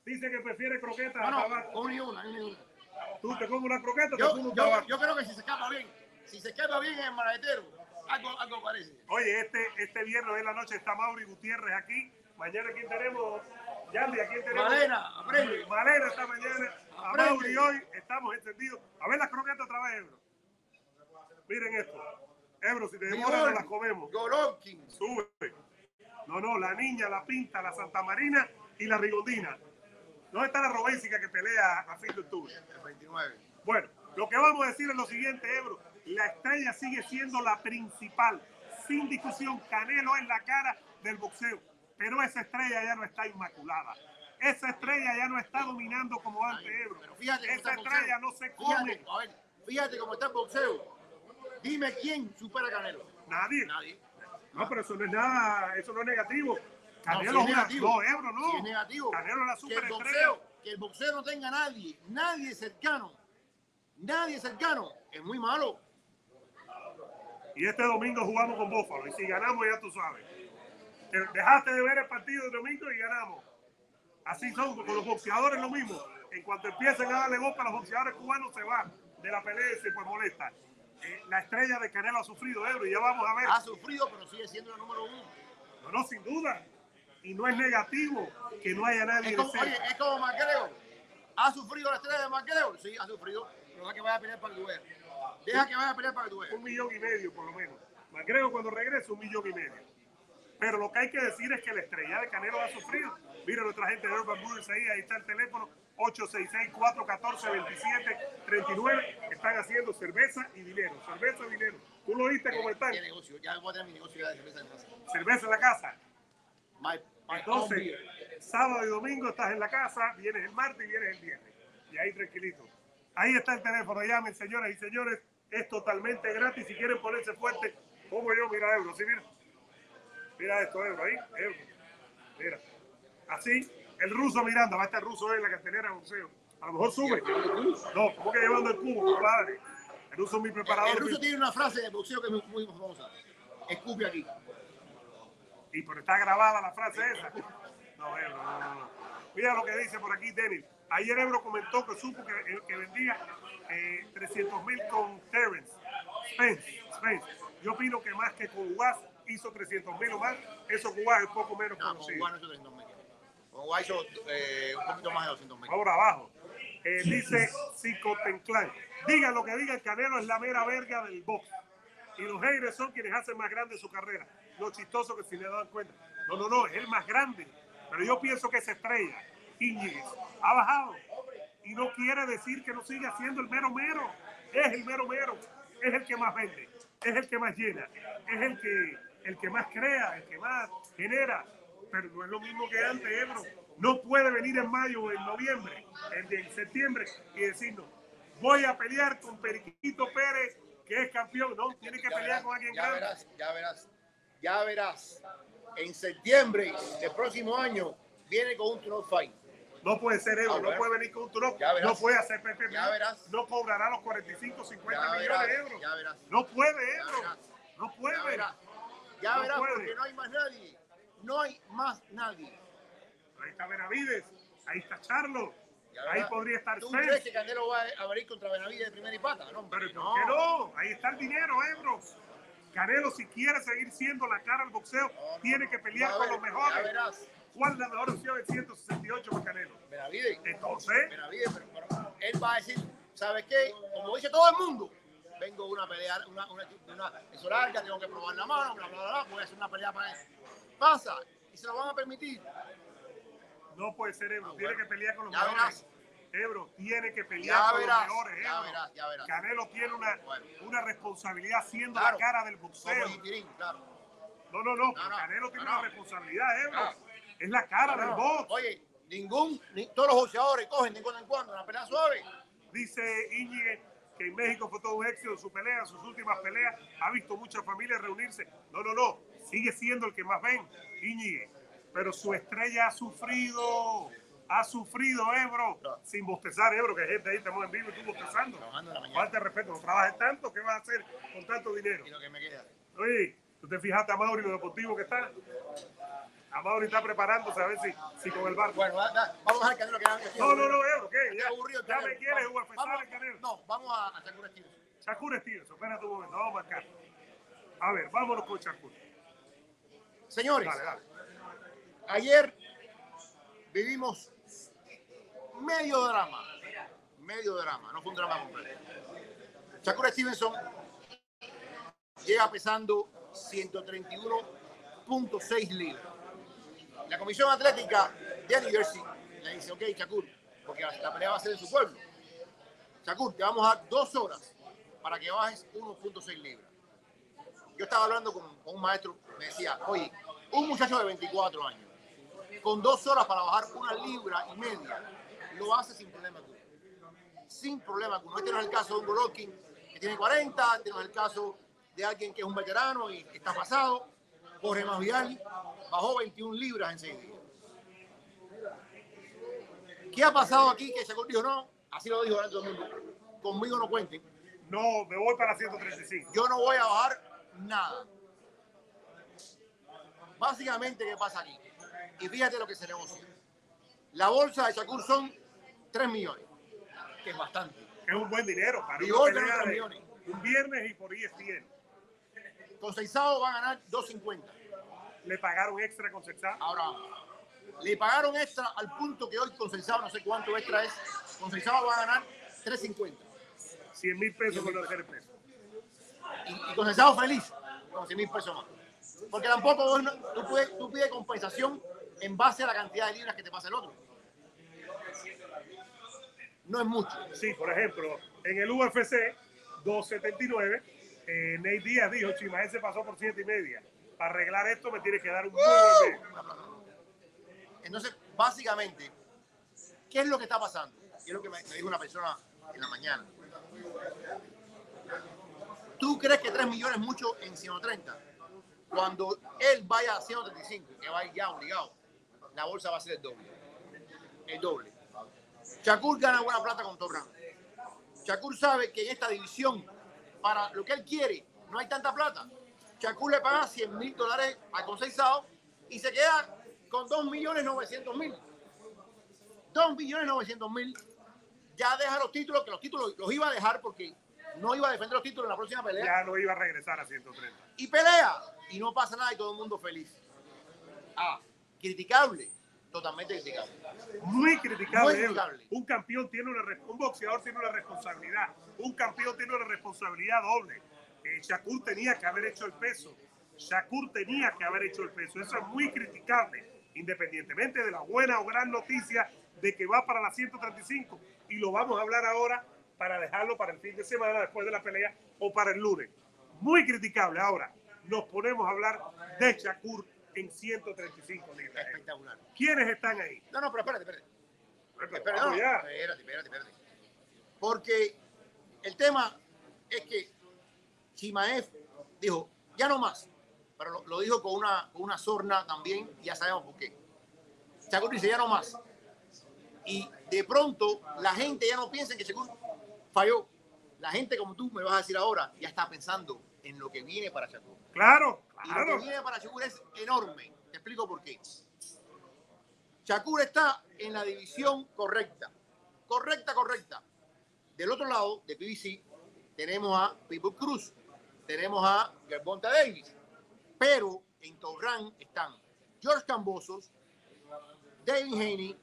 dice que prefiere croquetas No, a tabaco. una y una, una. ¿Tú te comes una croqueta o te Yo, comes un tabaco? yo creo que si se escapa bien, si se escapa bien en el maletero, algo, algo parece. Oye, este, este viernes en la noche está Mauri Gutiérrez aquí. Mañana, ¿quién tenemos? Yandy, ¿a quién tenemos? Malena, aprende. Malena esta mañana. A. Mauri hoy estamos encendidos. A ver las croquetas otra vez, Ebro. Miren esto. Ebro, si te demoras, no las comemos. Golovkin. Sube. No, no, la niña, la pinta, la Santa Marina y la Rigondina. ¿Dónde está la Robésica que pelea a fin de octubre? El 29. Bueno, lo que vamos a decir es lo siguiente, Ebro. La estrella sigue siendo la principal. Sin discusión, Canelo es la cara del boxeo. Pero esa estrella ya no está inmaculada. Esa estrella ya no está dominando como antes, Ebro. Pero fíjate cómo Esa estrella boxeo. no se come. Fíjate, a ver, fíjate cómo está el boxeo. Dime quién supera a Canelo. Nadie. Nadie. No, pero eso no es nada, eso no es negativo. Canelo si es es una- negativo. no, Ebro, no. Si es negativo. Canelo es la superestrella. que el boxeo no tenga nadie, nadie cercano, nadie cercano, es muy malo. Y este domingo jugamos con Búfalo. Y si ganamos, ya tú sabes. Te dejaste de ver el partido el domingo y ganamos. Así son con los boxeadores lo mismo. En cuanto empiecen a darle golpe a los boxeadores cubanos, se van de la pelea y se pues molesta. Eh, la estrella de Canelo ha sufrido, Ebro, y ya vamos a ver. Ha sufrido, pero sigue siendo la número uno. No, no, sin duda. Y no es negativo que no haya nadie Es como, oye, es como McGregor. ¿Ha sufrido la estrella de McGregor? Sí, ha sufrido. Pero deja que vaya a pelear para tú veas. Deja que vaya a pelear para tú veas. un millón y medio por lo menos. McGregor cuando regrese un millón y medio. Pero lo que hay que decir es que la estrella de Canelo ha sufrido. Mira nuestra gente de Urban ahí, ahí está el teléfono 866-414-2739. Están haciendo cerveza y dinero. Cerveza y dinero. ¿Tú lo oíste cómo están? ¿Qué negocio? Ya voy a tener mi negocio ya de cerveza en casa. Cerveza en la casa. My, my Entonces, sábado y domingo estás en la casa, vienes el martes y vienes el viernes. Y ahí tranquilito. Ahí está el teléfono, llamen señoras y señores, es totalmente gratis. Si quieren ponerse fuerte, como yo, mira Euro, ¿sí? Mira, mira esto, Euro, ahí, Euro. Mira, así, el ruso mirando, va a estar ruso en la cartelera de boxeo. A lo mejor sube. No, ¿cómo que llevando el cubo, compadre? El ruso es mi preparador. El ruso tiene una frase de boxeo que es muy, famosa. Escupe aquí. Y pero está grabada la frase esa. No, Ebro, no, no, no. Mira lo que dice por aquí Denis. Ayer Ebro comentó que supo que, eh, que vendía eh, 300 mil con Terrence Spence, Spence. Yo opino que más que con Was hizo 300 mil o más. Eso con Was es poco menos No, con conocido. Guay no hizo 300 mil. Con eh, un poquito más de 200 mil. Ahora abajo. Eh, dice Psicotenclán. Digan lo que digan, Canelo es la mera verga del box. Y los haters son quienes hacen más grande su carrera. Lo chistoso que si le dan cuenta. No, no, no, es el más grande. Pero yo pienso que esa estrella, Íñiguez, ha bajado. Y no quiere decir que no siga siendo el mero mero. Es el mero mero. Es el que más vende. Es el que más llena. Es el que, el que más crea, el que más genera. Pero no es lo mismo que antes, Ebro. No puede venir en mayo o en noviembre, en, septiembre, y decirnos, voy a pelear con Periquito Pérez, que es campeón. No, tiene que Ya pelear verás, con alguien ya grande. verás, ya verás, ya verás. En septiembre del próximo año viene con un turno fight. No puede ser Ebro, no puede venir con un verás. no puede hacer PPP, Ya verás. no cobrará los 45, 50 Ya millones verás, de euros. ya verás. No puede, Ebro, no puede. Ya verás, ya No verás puede. porque no hay más nadie. No hay más nadie. Ahí está Benavides, ahí está Charlo, ahí podría estar ¿Tú crees que Canelo va a venir contra Benavides de primera y pata? No, Pero hombre, ¿por qué no? Ahí está el dinero, Ebro. Canelo, si quiere seguir siendo la cara al boxeo, tiene que pelear con los mejores. Verás. ¿Cuál es la mejor opción? El 168 para Canelo. Benavides. Entonces, Benavides, pero, pero él va a decir, ¿sabes qué? Como dice todo el mundo, vengo una pelea, una, una, una eso larga, tengo que probar la mano, bla, bla, bla, bla, voy a hacer una pelea para él. Pasa, y se lo van a permitir. no puede ser Ebro. Ah, tiene bueno. que pelear con los Ya mejores. verás. Ebro tiene que pelear Ya con verás, los mejores. ya verás, ya verás. Canelo tiene una, Bueno. una responsabilidad siendo Claro. la cara del boxeo. Claro. No, no, no. Canelo tiene no, una responsabilidad, Ebro. Es la cara del box. Oye, ningún, ni, todos los boxeadores cogen de cuando en cuando una pelea suave. Dice Íñiguez que en México fue todo un éxito su pelea, sus últimas peleas. Ha visto muchas familias reunirse. No, no, no. Sigue siendo el que más ven, Íñiguez. Pero su estrella ha sufrido. Ha sufrido, Ebro. No. Sin bostezar, Ebro, que hay gente ahí, estamos en vivo y tú bostezando. Falta respeto. No trabajes tanto. ¿Qué vas a hacer con tanto dinero? Y lo que me queda. Oye, ¿tú te fijaste a Mauri lo deportivo que está? A Mauri está preparándose a ver si, si con el barco. Bueno, va- va- vamos a dejar Canelo que que- No, no, no, Ebro, ¿qué? Estoy Ya, aburrido, ya me quieres, Vamos, vamos- sale Canelo. No, vamos a, a Shakur Stevenson. Shakur Stevenson, espérate un momento, vamos acá. A ver, vámonos con Shakur. Señores, Dale, dale. ayer vivimos medio drama. Medio drama, no fue un drama completo. Shakur Stevenson llega pesando 131.6 libras. La Comisión Atlética de New Jersey le dice, ok, Shakur, porque la, pelea va a ser en su pueblo. Shakur, te vamos a dar dos horas para que bajes 1.6 libras. Yo estaba hablando con, con un maestro, me decía, oye, un muchacho de 24 años, con dos horas para bajar una libra y media, lo hace sin problema alguno. Sin problema alguno. Este no es el caso de un Golovkin que tiene 40, este no es el caso de alguien que es un veterano y está pasado. Jorge Masvidal bajó 21 libras en 6 días. ¿Qué ha pasado aquí? Que Shakur dijo, no, así lo dijo todo el mundo. Conmigo no cuenten. No, me voy para 135. Yo no voy a bajar nada. Básicamente, ¿qué pasa aquí? Y fíjate lo que se negocia. La bolsa de Shakur son 3 millones, que es bastante. Es un buen dinero para Y una hoy pelea tenemos de millones. un viernes y por ESPN. Con Seizado va a ganar 2.50. Le pagaron extra con Sexá. Ahora, le pagaron extra al punto que hoy con Seizado, no sé cuánto extra es, con Seizado va a ganar 3.50. 100 mil pesos por tercer peso. Y, y con Seizado feliz, con 100 mil pesos más. Porque tampoco vos no- tú, puedes- tú pides compensación en base a la cantidad de libras que te pasa el otro. No es mucho. Sí, por ejemplo, en el UFC 279, eh, Nate Díaz dijo, Chimael se pasó por 7 y media. Para arreglar esto me tiene que dar un mes". Entonces, básicamente, ¿qué es lo que está pasando? Y es lo que me, me dijo una persona en la mañana. ¿Tú crees que 3 millones es mucho en 130? Cuando él vaya a 135, que va a ir ya obligado, la bolsa va a ser el doble. El doble. Shakur gana buena plata con Torran. Shakur sabe que en esta división, para lo que él quiere, no hay tanta plata. Shakur le paga 100 mil dólares a Conceizado y se queda con 2 millones 900 mil. 2 millones 900 mil. Ya deja los títulos, que los títulos los iba a dejar porque no iba a defender los títulos en la próxima pelea. Ya no iba a regresar a 130. Y pelea. Y no pasa nada y todo el mundo feliz. Ah, criticable. Totalmente criticable. Muy criticable. Muy criticable. Un campeón tiene una un boxeador tiene una responsabilidad. Un campeón tiene una responsabilidad doble. Eh, Shakur tenía que haber hecho el peso. Shakur tenía que haber hecho el peso. Eso es muy criticable, independientemente de la buena o gran noticia de que va para la 135. Y lo vamos a hablar ahora para dejarlo para el fin de semana después de la pelea o para el lunes. Muy criticable. Ahora nos ponemos a hablar de Shakur en 135 libras. Espectacular. ¿Quiénes están ahí? No, no, pero espérate, espérate. Pero Espérate, no, espérate, espérate, espérate. Porque el tema es que Chimaev dijo, ya no más. Pero lo, lo dijo con una, con una sorna también, y ya sabemos por qué. Shakur dice, ya no más. Y de pronto la gente ya no piensa en que Shakur falló. La gente, como tú me vas a decir ahora, ya está pensando en lo que viene para Shakur. Claro, Y lo claro. que viene para Shakur es enorme. Te explico por qué. Shakur está en la división correcta. Correcta, correcta. Del otro lado, de PBC, tenemos a People Cruz, tenemos a Gervonta Davis. Pero en Torran están George Cambosos, David Haney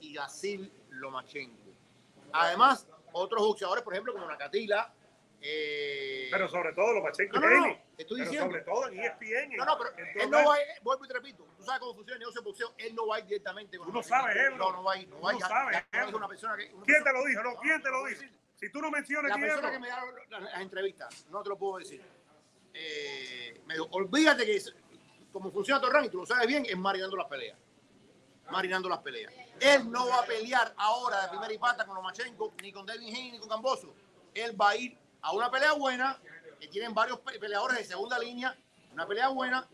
y Gasil Lomachenko. Además, otros boxeadores, por ejemplo, como Nakatila. Eh, Pero sobre todo los Pacheco No, no, no, te estoy Pero diciendo. sobre todo en ESPN. No, no, pero él no va a ir, vuelvo y te repito, tú sabes cómo funciona el negocio de boxeo, él no va a ir directamente con Tú no sabes. Ebro. No, no va a ir, no va a ir. Tú sabes, una persona que... una ¿Quién persona- te lo dijo? No, ¿quién te lo decir. Si tú no mencionas La persona que me da las, las entrevistas, no te lo puedo decir. Eh, me dijo, olvídate que como funciona y tú lo sabes bien, es marinando las peleas. Marinando las peleas. Él no va a pelear ahora de primera y pata con Lomachenko, ni con Devin Haney, ni con Camboso. Él va a ir a una pelea buena, que tienen varios pe- peleadores de segunda línea, una pelea buena,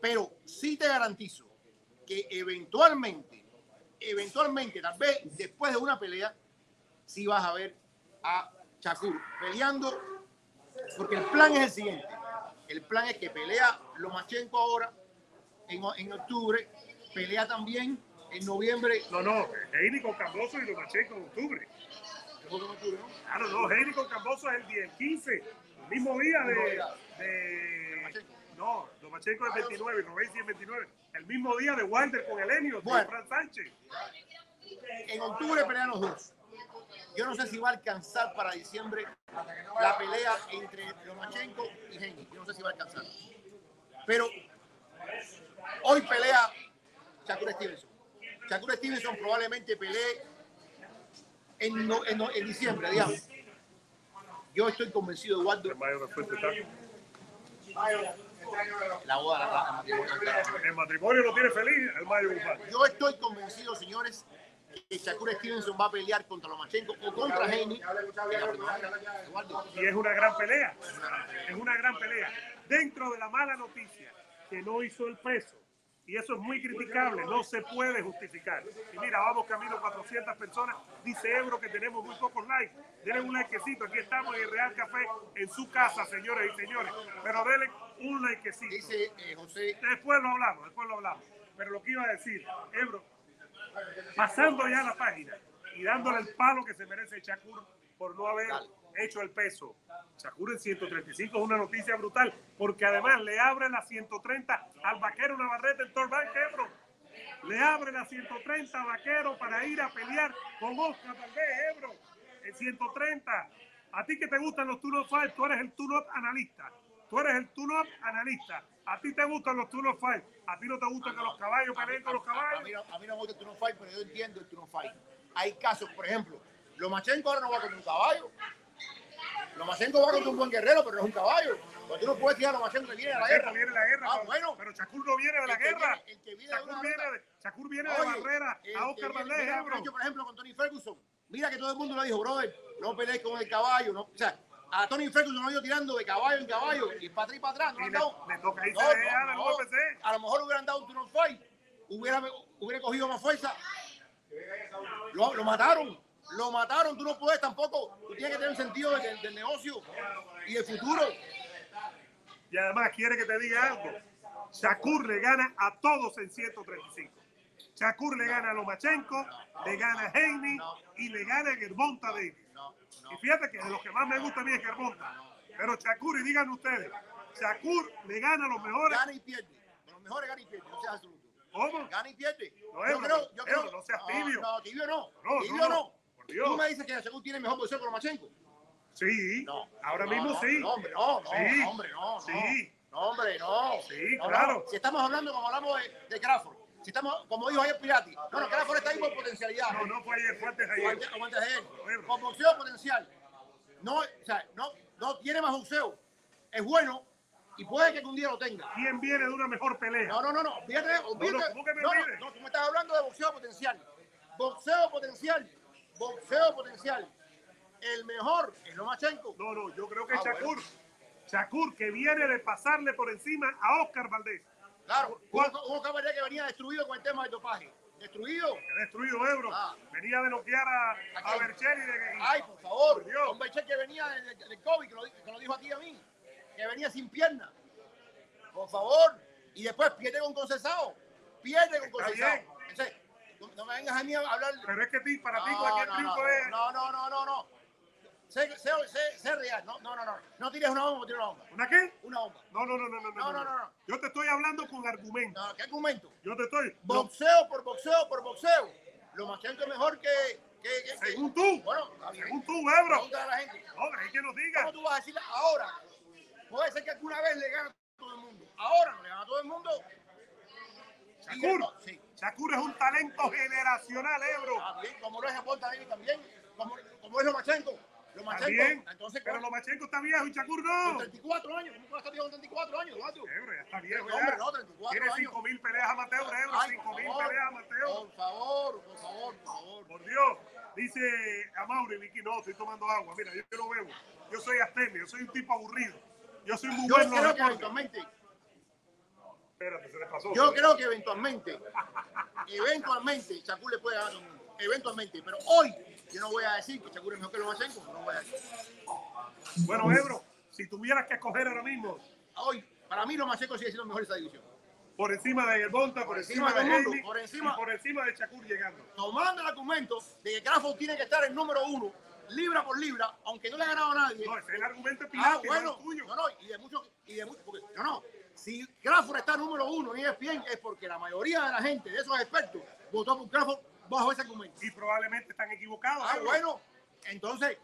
pero sí te garantizo que eventualmente, eventualmente, tal vez después de una pelea, sí vas a ver a Shakur peleando, porque el plan es el siguiente. El plan es que pelea Lomachenko ahora, en, en octubre, pelea también en noviembre. No, no, Heini con Camboso y los Pacheco en octubre. Claro, no, Heini con Camboso es el día el 15, el mismo día de. de Lomachenko. no, los Pacheco es 29 y Robesi es 29. El mismo día de Wilder con Elenio, Bueno. Fran Sánchez. En octubre pelean los dos. Yo no sé si va a alcanzar para diciembre la pelea entre Lomachenko y Henry. Yo no sé si va a alcanzar. Pero hoy pelea Shakur Stevenson. Shakur Stevenson probablemente pelee en, no- en en diciembre, digamos. Yo estoy convencido, mayor respuesta está. la boda, la, la- la matrimonio está- El matrimonio lo tiene feliz, el Mayo. Yo estoy convencido, señores, que Shakur Stevenson va a pelear contra Lomachenko o contra. Eduardo, Y es una gran pelea. Es una gran pelea. Dentro de la mala noticia que no hizo el peso. Y eso es muy criticable, no se puede justificar. Y mira, vamos camino a 400 personas. Dice Ebro que tenemos muy pocos likes. Denle un likecito. Aquí estamos en el Real Café, en su casa, señores y señores. Pero denle un likecito. Dice eh, José, Después lo hablamos, después lo hablamos. Pero lo que iba a decir, Ebro, pasando ya la página y dándole el palo que se merece Shakur por no haber hecho el peso. Shakur en 135 es una noticia brutal, porque además le abre la 130 al vaquero Navarrete en Torban Ebro. Le abre la 130 a vaquero para ir a pelear con Oscar Valdés Ebro en 130. A ti que te gustan los tune five, tú eres el tune analista. Tú eres el tune analista. A ti te gustan los tune five. A ti no te gusta que los caballos peleen con los a caballos. mí, no, a mí no me gusta el turno fight, pero yo entiendo el turno fight. Hay casos, por ejemplo, Lomachenko ahora no va con un caballo. Lomachenko va con un buen guerrero, pero no es un caballo. Pues tú no puedes tirar a Lomachenko que viene a la guerra. viene la guerra. Ah, pero- bueno. Pero Shakur no viene de la guerra. viene- viene de Shakur viene de, Shakur viene de Barrera a Oscar hecho, por ejemplo, con Tony Ferguson. Mira que todo el mundo le dijo, brother, no pelees con el caballo. No, o sea, a Tony Ferguson lo ha ido tirando de caballo en caballo y para atrás y para atrás. No le- dado- le toca irse No, de no, no. UFC. A lo mejor hubieran dado un turno fight. Hubiera, hubiera cogido más fuerza. Lo, lo mataron. Lo mataron. Tú no puedes tampoco. Tú tienes que tener un sentido del, del negocio y del futuro. Y además quiere que te diga algo. Shakur le gana a todos en 135. Shakur le gana a Lomachenko, le gana a Haney y le gana a Gervonta Davis. Y fíjate que de los que más me gusta a mí es Gervonta. Pero Shakur, y digan ustedes, Shakur le gana a los mejores. Gana y pierde. De los mejores gana y pierde. No seas absoluto. ¿Cómo? Gana y pierde. No, yo creo, yo creo. no seas tibio. No, tibio no. No, tibio no, no. No. Dios. Tú me dices que Según tiene mejor posición que Lomachenko. Sí, No. ahora No, mismo no, sí. No, hombre, no, no, Sí. no, hombre, no. no. Sí. No, hombre, no. Sí, No, claro. no. Si estamos hablando como hablamos de, de Crawford, si estamos, como dijo ayer Pirati, no, no, Crawford está ahí por potencialidad. No, no fue ayer, fue antes de ayer. antes- de él. Ebro. Con boxeo potencial. No, o sea, no, no tiene más boxeo. Es bueno y puede que un día lo tenga. ¿Quién viene de una mejor pelea? No, no, no, no. Olvídate, olvídate. ¿cómo que me no, no, olvide? no, tú me estás hablando de boxeo potencial. Boxeo potencial. Boxeo potencial. El mejor es Lomachenko. No, no, yo creo que Ah, Shakur. bueno. Shakur que viene de pasarle por encima a Oscar Valdés. Claro, hubo caballería que venía destruido con el tema del dopaje. Destruido. Destruido Ebro. Ah. Venía de noquear a, a Aquí. De, Ay, por favor. Dios. Un Bechel que venía del de, COVID, que lo, que lo dijo a ti y a mí. Que venía sin pierna. Por favor. Y después pierde con Concesao. Pierde con. Entonces, no, no me vengas a mí a hablar. Pero es que ti, para ti No, cualquier no, triunfo es. no, no, no, no, no. Sé, sé, sé, sé real. No, no, no, no. No tires una bomba, tires una bomba. ¿Una qué? Una bomba. No, no, no, no, no, No, no, no, no. Yo te estoy hablando con argumentos. No, ¿Qué argumento? Yo te estoy. Boxeo por boxeo por boxeo. Lomachenko es mejor que. que, que- que- según tú. Bueno. Según tú, Ebro. A la gente. No, es que nos diga. ¿Cómo tú vas a decir ahora? Puede ser que alguna vez le gane a todo el mundo. Ahora no le gana a todo el mundo. Shakur. Sí. Shakur es un talento generacional, Ebro. Está bien, como lo es Japón también, también. Como, como es Lomachenko. Lomachenko. Entonces, Pero con, Lomachenko está viejo y Shakur con no. 34 años. ¿Cómo estar viejo con 34 años, Eduardo? Ebro, ya está viejo. Hombre, ya. no, 34 Tiene años. 5 mil peleas amateur, Ebro. Ay, 5 por mil peleas amateur. Por favor, por favor, por favor. Por Dios, dice Amaury Vicky, no, estoy tomando agua. Mira, yo no bebo. Yo soy astemio, yo soy un tipo aburrido. Yo soy muy Yo bueno. en creo que eventualmente, Espérate, se le pasó. yo creo que eventualmente, eventualmente, Shakur le puede ganar a todo el mundo. Eventualmente, pero hoy yo no voy a decir que Shakur es mejor que Lomachenko, no voy a decir. Bueno, Ebro, si tuvieras que escoger ahora mismo Hoy, para mí Lomachenko sigue siendo el mejor esa división. por encima de Bonta, por, Por encima, encima de el mundo, por encima- y por encima de Shakur llegando. Tomando el argumento de que Crawford tiene que estar en número uno, libra por libra, aunque no le ha ganado a nadie. No, ese es el argumento de Ah, bueno, el tuyo. no, no, y de muchos, y de muchos, porque, no, no, si Crawford está número uno en ESPN es porque la mayoría de la gente, de esos expertos, votó por Crawford bajo ese argumento. Y probablemente están equivocados. Ah, bueno, entonces,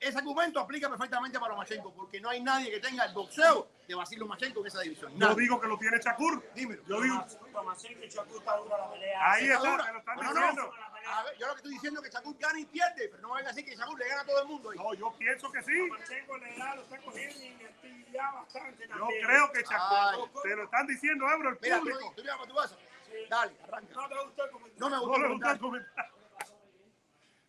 ese argumento aplica perfectamente para Lomachenko, porque no hay nadie que tenga el boxeo de Basil Lomachenko en esa división. Nadie. digo que lo tiene Shakur. Dímelo. Yo digo, Tomachenko y Shakur está dura la pelea. ahí Está te lo están No, no, diciendo. A ver, yo lo que estoy diciendo es que Shakur gana y pierde, pero no venga a decir que Shakur le gana a todo el mundo. ahí. No, yo pienso que sí. Tomachenko en la edad lo está cogiendo y invertir ya bastante Yo también. creo que Shakur. Te lo están diciendo, Ebro, el Mira, tú, público. tú para tu casa. Dale, arranca. No te gustó el comentario. No me No gustó el gusta el comentario. comentario.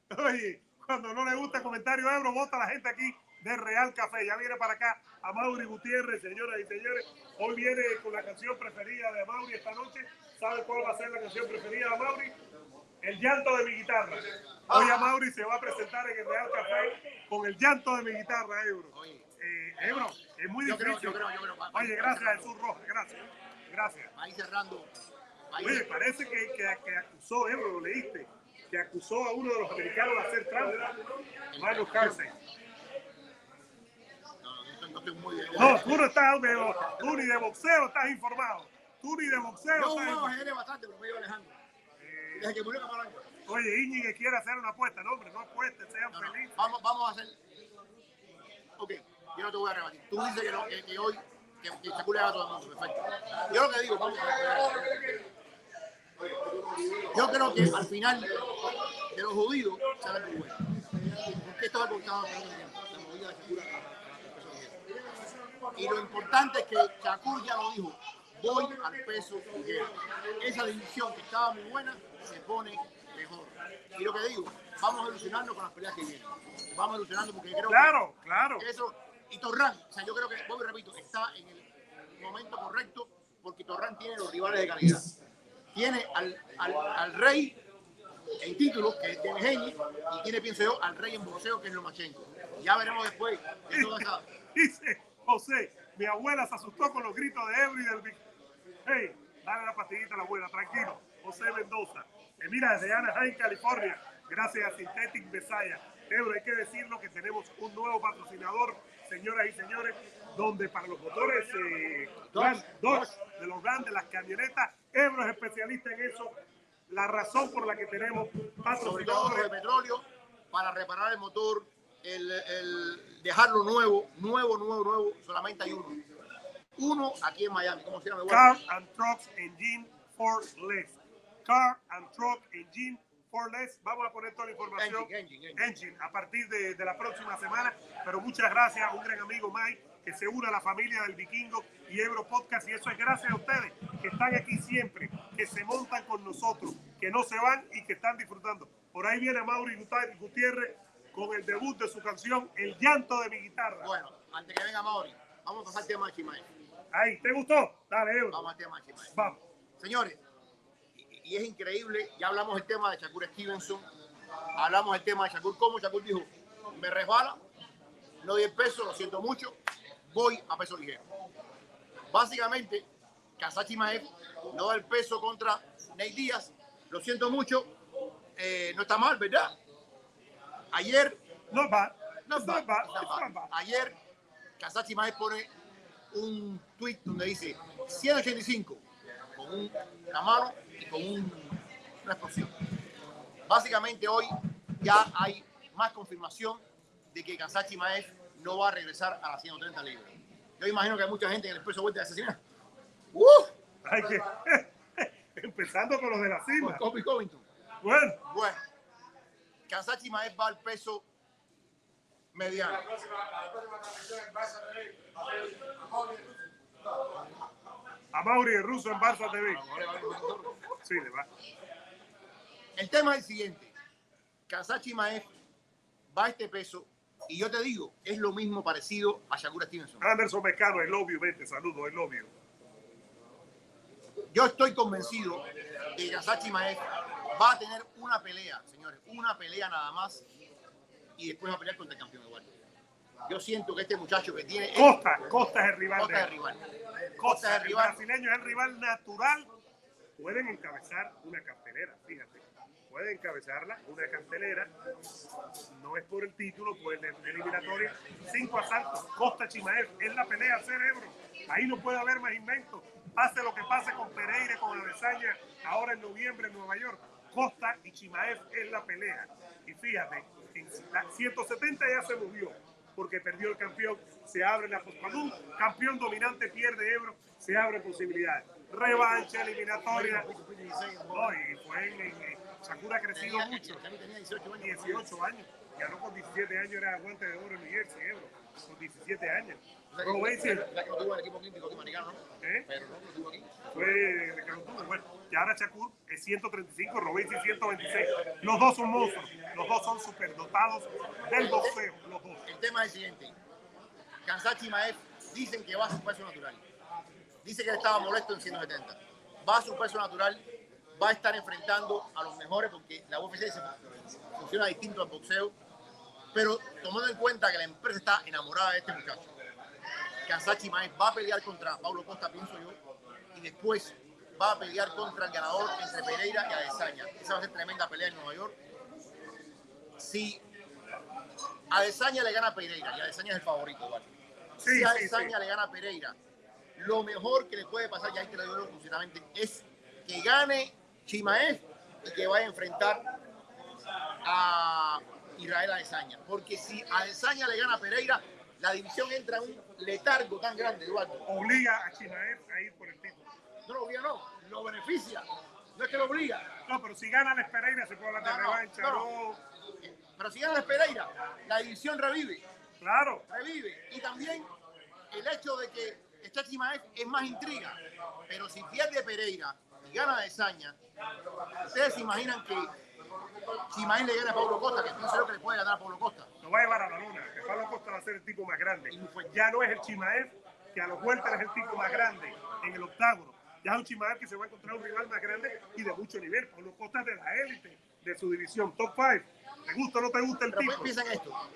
Oye, cuando no le gusta el comentario, Ebro, vota la gente aquí de Real Café. Ya viene para acá a Mauri Gutiérrez, señoras y señores. Hoy viene con la canción preferida de Mauri esta noche. ¿Sabe cuál va a ser la canción preferida de Mauri? El llanto de mi guitarra. Hoy a Mauri se va a presentar en el Real Café con el llanto de mi guitarra, Ebro. Eh, Ebro, es muy Yo creo, difícil. yo creo, yo creo. Va- Oye, gracias, Jesús Rojas, gracias. Gracias. Va a ir cerrando. Oye, parece que, que, que acusó, Ebro, lo leíste, que acusó a uno de los americanos de hacer trampa. Magnus Carlsen. No, no, no no. No, tú no estás, pero tú ni de boxeo estás informado. Tú ni de boxeo Yo estás ajedrez bastante, pero me Alejandro. Eh, Desde que murió oye, Íñigue quiere hacer una apuesta. No, hombre, no apuestes, sean No, no, felices. Vamos, vamos a hacer. Ok, yo no te voy a rebatir. Tú dices que, no, que, que hoy que, que le haga a todo el mundo. Perfecto. Yo lo que digo, vamos a ver. Yo creo que al final de los jodidos sale muy bueno. Porque esto es hablando la movida de Shakur. Y lo importante es que Shakur ya lo dijo. Voy al peso ligero. Esa división que estaba muy buena se pone mejor. Y lo que digo, vamos a ilusionarnos con las peleas que vienen. Vamos a ilusionarnos porque creo que Claro, claro. eso, y Torran, o sea, yo creo que, vuelvo y repito, está en el momento correcto porque Torran tiene los rivales de calidad. Tiene al, al, al rey en título, que es Demejeñi, y tiene, pienso yo, al rey en boxeo, que es Lomachenko. Ya veremos después de toda esa... Dice José, mi abuela se asustó con los gritos de Ebro y del Vic. Hey, dale la pastillita a la abuela, tranquilo. José Mendoza. Eh, mira, desde Anaheim, California, gracias a Synthetic Messiah. Ebro, hay que decirlo que tenemos un nuevo patrocinador, señoras y señores, donde para los motores eh, Dodge, de los grandes, las camionetas, Ebro es especialista en eso. La razón por la que tenemos los de patrocinadores petróleo, para reparar el motor, el, el dejarlo nuevo, nuevo, nuevo, nuevo, solamente hay uno. Uno aquí en Miami, ¿cómo se llama? Car and Trucks Engine for Less. Car and Truck Engine for Less. Vamos a poner toda la información. Engine, engine, engine. Engine, a partir de, de la próxima semana. Pero muchas gracias un gran amigo Mike que se une a la familia del Vikingo y Ebro Podcast. Y eso es gracias a ustedes que están aquí siempre, que se montan con nosotros, que no se van y que están disfrutando. Por ahí viene Mauri Gutiérrez con el debut de su canción El llanto de mi guitarra. Bueno, antes que venga Mauri, vamos a pasar tema de Chimae. Ahí, ¿te gustó? Dale, Ebro. Vamos al tema de Chimae. Vamos. Señores, y, y es increíble, ya hablamos del tema de Shakur Stevenson, hablamos del tema de Shakur, como Shakur dijo, me resbala, no di el peso, lo siento mucho, voy a peso ligero. Básicamente, Kazachi Maev no da el peso contra Ney Díaz, lo siento mucho, eh, no está mal, ¿verdad? Ayer, no bad. not bad. ayer, Kazachi Maev pone un tweet donde dice 185 con un- una mano y con un- una explosión. Básicamente hoy ya hay más confirmación de que Kazachi Maev no va a regresar a las 130 libras. Yo imagino que hay mucha gente en el peso vuelta de asesinar. ¡Uh! Hay que, empezando con los de la cima. Kobe Covington. Bueno, Bueno, Kazachi Maev va al peso mediano. La próxima, la próxima transmisión en Barça TV, a Mauri el ruso en Barça TV. Sí, le va. El tema es el siguiente. Kazachi Maev va a este peso y yo te digo, es lo mismo parecido a Shakur Stevenson. Anderson Mecano, el obvio, vete, saludo, el obvio. Yo estoy convencido de que Kazachi Maev va a tener una pelea, señores, una pelea nada más y después va a pelear contra el campeón igual. Yo siento que este muchacho que tiene Costa, Costa es el rival Costa de de él. rival. Costa, Costa de el rival. brasileño es el rival natural. Pueden encabezar una cartelera, fíjate. Pueden encabezarla, una cartelera. No es por el título, pues eliminatoria. Cinco asaltos. Costa Chimaev. Es la pelea cerebro. Ahí no puede haber más inventos. Pase lo que pase con Pereira, con Adesanya, ahora en noviembre en Nueva York. Costa y Chimaev es la pelea. Y fíjate, en la 170 ya se movió porque perdió el campeón, se abre la cuando un campeón dominante pierde Ebro, se abre posibilidades. Revancha eliminatoria. No, y fue en- Sakura ha crecido Tenía, mucho. tenía 18 años. 18 años. Ganó con 17 años, era guante de oro en New Jersey, Ebro. con 17 años. Robesi o sea, que lo tuvo el equipo olímpico aquí americano, ¿no? ¿Eh? Pero no lo tuvo aquí. fue de que lo tuvo. Bueno, y ahora Shakur es 135, Robesi 126. Los dos son monstruos, los dos son superdotados del boxeo, los dos. El tema es el siguiente. Kansachi Maef dicen que va a su peso natural. Dice que él estaba molesto en 170. Va a su peso natural, va a estar enfrentando a los mejores porque la UFC se- funciona distinto al boxeo. Pero tomando en cuenta que la empresa está enamorada de este muchacho, Kansachi Maef va a pelear contra Paulo Costa, pienso yo, y después va a pelear contra el ganador entre Pereira y Adesanya. Esa va a ser tremenda pelea en Nueva York. Si Adesanya le gana a Pereira y Adesanya es el favorito, ¿vale? Sí, si Adesanya sí. le gana a Pereira, lo mejor que le puede pasar, ya ahí te lo digo es que gane Chimaev y que vaya a enfrentar a Israel Adesanya. Porque si Adesanya le gana a Pereira, la división entra en un letargo tan grande, Eduardo. Obliga a Chimaev a ir por el título. No lo obliga, no, lo beneficia. No es que lo obliga. No, pero si gana Les Pereira se puede hablar de No, revancha, no. no. Pero si gana Pereira, la división revive. Claro, revive. Y también el hecho de que este Chimaev es más intriga. Pero si pierde Pereira y gana de Saña, ustedes se imaginan que Chimaev le gana a Pablo Costa, que pienso yo que le puede ganar a Pablo Costa. lo va a llevar a la luna. Que Pablo Costa va a ser el tipo más grande. Ya no es el Chimaev, que a los vueltas es el tipo más grande en el octágono. Ya es un Chimaev que se va a encontrar un rival más grande y de mucho nivel. Pablo Costa es de la élite de su división, top 5. ¿Te gusta o no te gusta el Pero tipo? piensa en esto.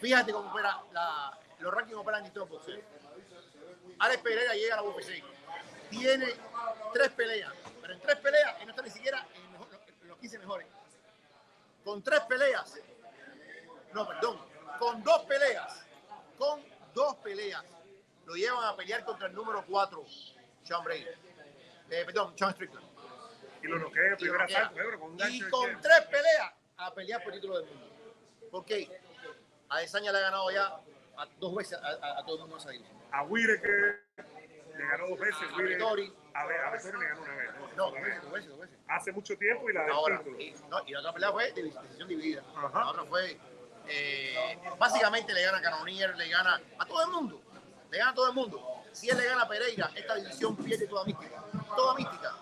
Fíjate cómo opera la, los rankings operan en todo boxeo. Alex Pereira llega a la UFC. Tiene tres peleas. Pero en tres peleas, él no está ni siquiera en el mejor- en los 15 mejores. Con tres peleas. No, perdón. Con dos peleas. Con dos peleas. Lo llevan a pelear contra el número 4, Sean Brady. Eh, perdón, Sean Strickland. Y lo noquea en Y primer asalto, con un gancho Y con tres peleas a pelear por el título del mundo. ¿Por qué? A Desaña le ha ganado ya a- dos veces a, a- a todo el mundo en esa división. A Wire que le ganó dos veces. A Vettori. A ver, a Vettori le ganó una vez. No, dos veces, dos veces, dos veces. Hace mucho tiempo y la del Ahora, título. y, no, y la otra pelea fue de decisión dividida. Ajá. La otra fue, eh, básicamente le gana a Canonier, le gana a todo el mundo. Le gana a todo el mundo. Si él le gana a Pereira, esta división pierde toda mística. Toda mística.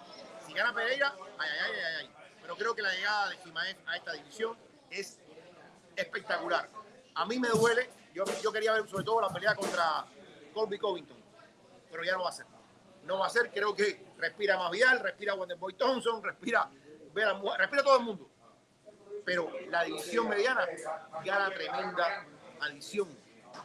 Si gana Pereira, ay, ay, ay, ay, ay. Pero creo que la llegada de Chimaev a esta división es espectacular. A mí me duele, yo, yo quería ver sobre todo la pelea contra Colby Covington, pero ya no va a ser. No va a ser, creo que respira más Vial, respira Wonderboy Thompson, respira, respira todo el mundo. Pero la división mediana gana tremenda adición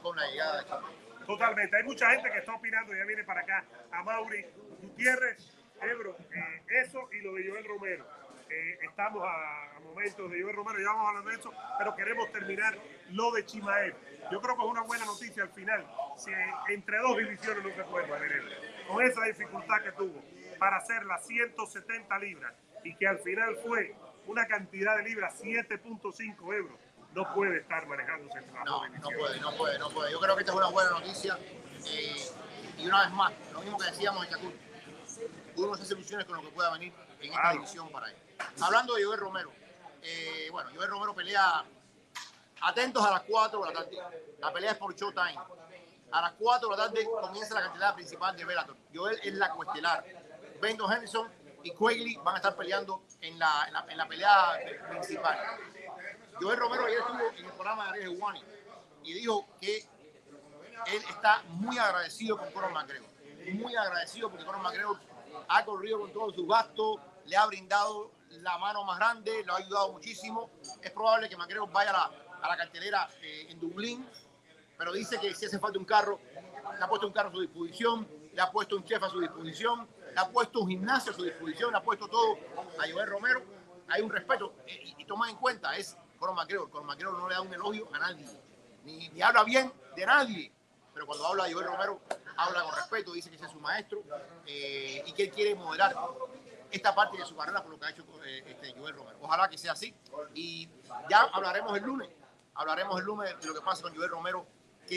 con la llegada de Chimaev. Totalmente. Hay mucha gente que está opinando, ya viene para acá, a Mauri Gutiérrez, Ebro, eh, eso y lo de Joel Romero. Eh, estamos a, a momentos de Joel Romero, ya vamos hablando de eso, pero queremos terminar lo de Chimaev. Yo creo que es una buena noticia al final. Si entre dos divisiones no se puede. Con esa dificultad que tuvo para hacer las 170 libras y que al final fue una cantidad de libras 7.5 euros, no puede estar manejándose las dos No, no puede, no puede, no puede. Yo creo que esta es una buena noticia. eh, y una vez más, lo mismo que decíamos en Chacul, uno se hace ilusiones con lo que pueda venir en esta Claro. división para él. Hablando de Joel Romero, eh, bueno, Joel Romero pelea atentos a las 4 de la tarde. La pelea es por Showtime. A las 4 de la tarde comienza la cantidad principal de Bellator. Joel es la cuestelar. Bendo Henderson y Quigley van a estar peleando en la, en la, pelea principal. Joel Romero ayer estuvo en el programa de Ariel Wani y dijo que él está muy agradecido con Conor McGregor. Muy agradecido porque Conor McGregor ha corrido con todos sus gastos, le ha brindado la mano más grande, lo ha ayudado muchísimo. Es probable que McGregor vaya a la, a la cartelera eh, en Dublín, pero dice que si hace falta un carro, le ha puesto un carro a su disposición, le ha puesto un chef a su disposición, le ha puesto un gimnasio a su disposición, le ha puesto todo a Joel Romero. Hay un respeto y, toma en cuenta, es Conor McGregor. Conor McGregor no le da un elogio a nadie, ni, ni habla bien de nadie. Pero cuando habla de Joel Romero, habla con respeto, dice que es su maestro eh, y que él quiere moderar esta parte de su carrera por lo que ha hecho eh, este Joel Romero. Ojalá que sea así. Y ya hablaremos el lunes. Hablaremos el lunes de lo que pasa con Joel Romero,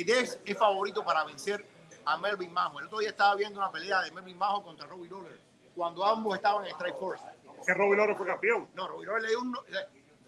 que es, es favorito para vencer a Melvin Majo. El otro día estaba viendo una pelea de Melvin Majo contra Robbie Lawler, cuando ambos estaban en Strike Force. Que Robbie Lawler fue campeón. No, Robbie Lawler le dio un...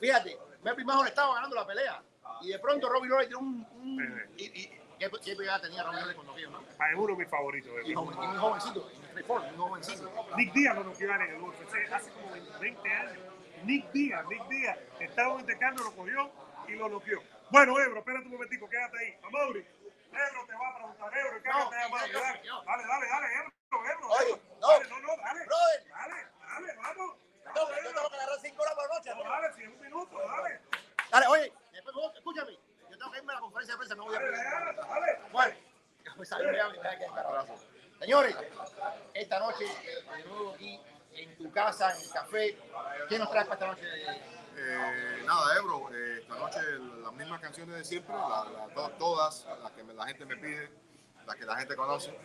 Fíjate, Melvin Majo le estaba ganando la pelea. Y de pronto Robbie Lawler dio un... un- y, y- ¿Qué, qué pegada tenía Ramírez con noqueo, no? Ah, Es uno de mis favoritos. Y eh. joven- jovencito, en muy jovencito. Nick Díaz lo noqueó en el UFC hace como 20 años. Nick Díaz, Nick Díaz. Estaba en lo cogió y lo noqueó. Bueno, Ebro, espérate un momentico, quédate ahí. A Mauri. Ebro te va a preguntar, Ebro, quédate ahí, Mauri. yo, Dale, yo. dale, dale, dale, Ebro, Ebro. Oye, Ebro. no. Dale, no, no, dale. Brother. Dale, dale, vamos. No, Vamos, yo Ebro. tengo que agarrar cinco horas por noche. No, dale, si es un minuto, dale. Dale, oye, después vos, escúchame. Yo tengo que irme a la conferencia de prensa, no voy a Dale, dale, dale. Bueno, pues ahí me voy a quedar abrazo. Señores, esta noche, de nuevo aquí en tu casa, en el café, ¿qué nos traes para esta noche? Eh, nada, Ebro, eh, esta noche las mismas canciones de siempre, la- la- to- todas las que me- la gente me pide, las que la gente conoce.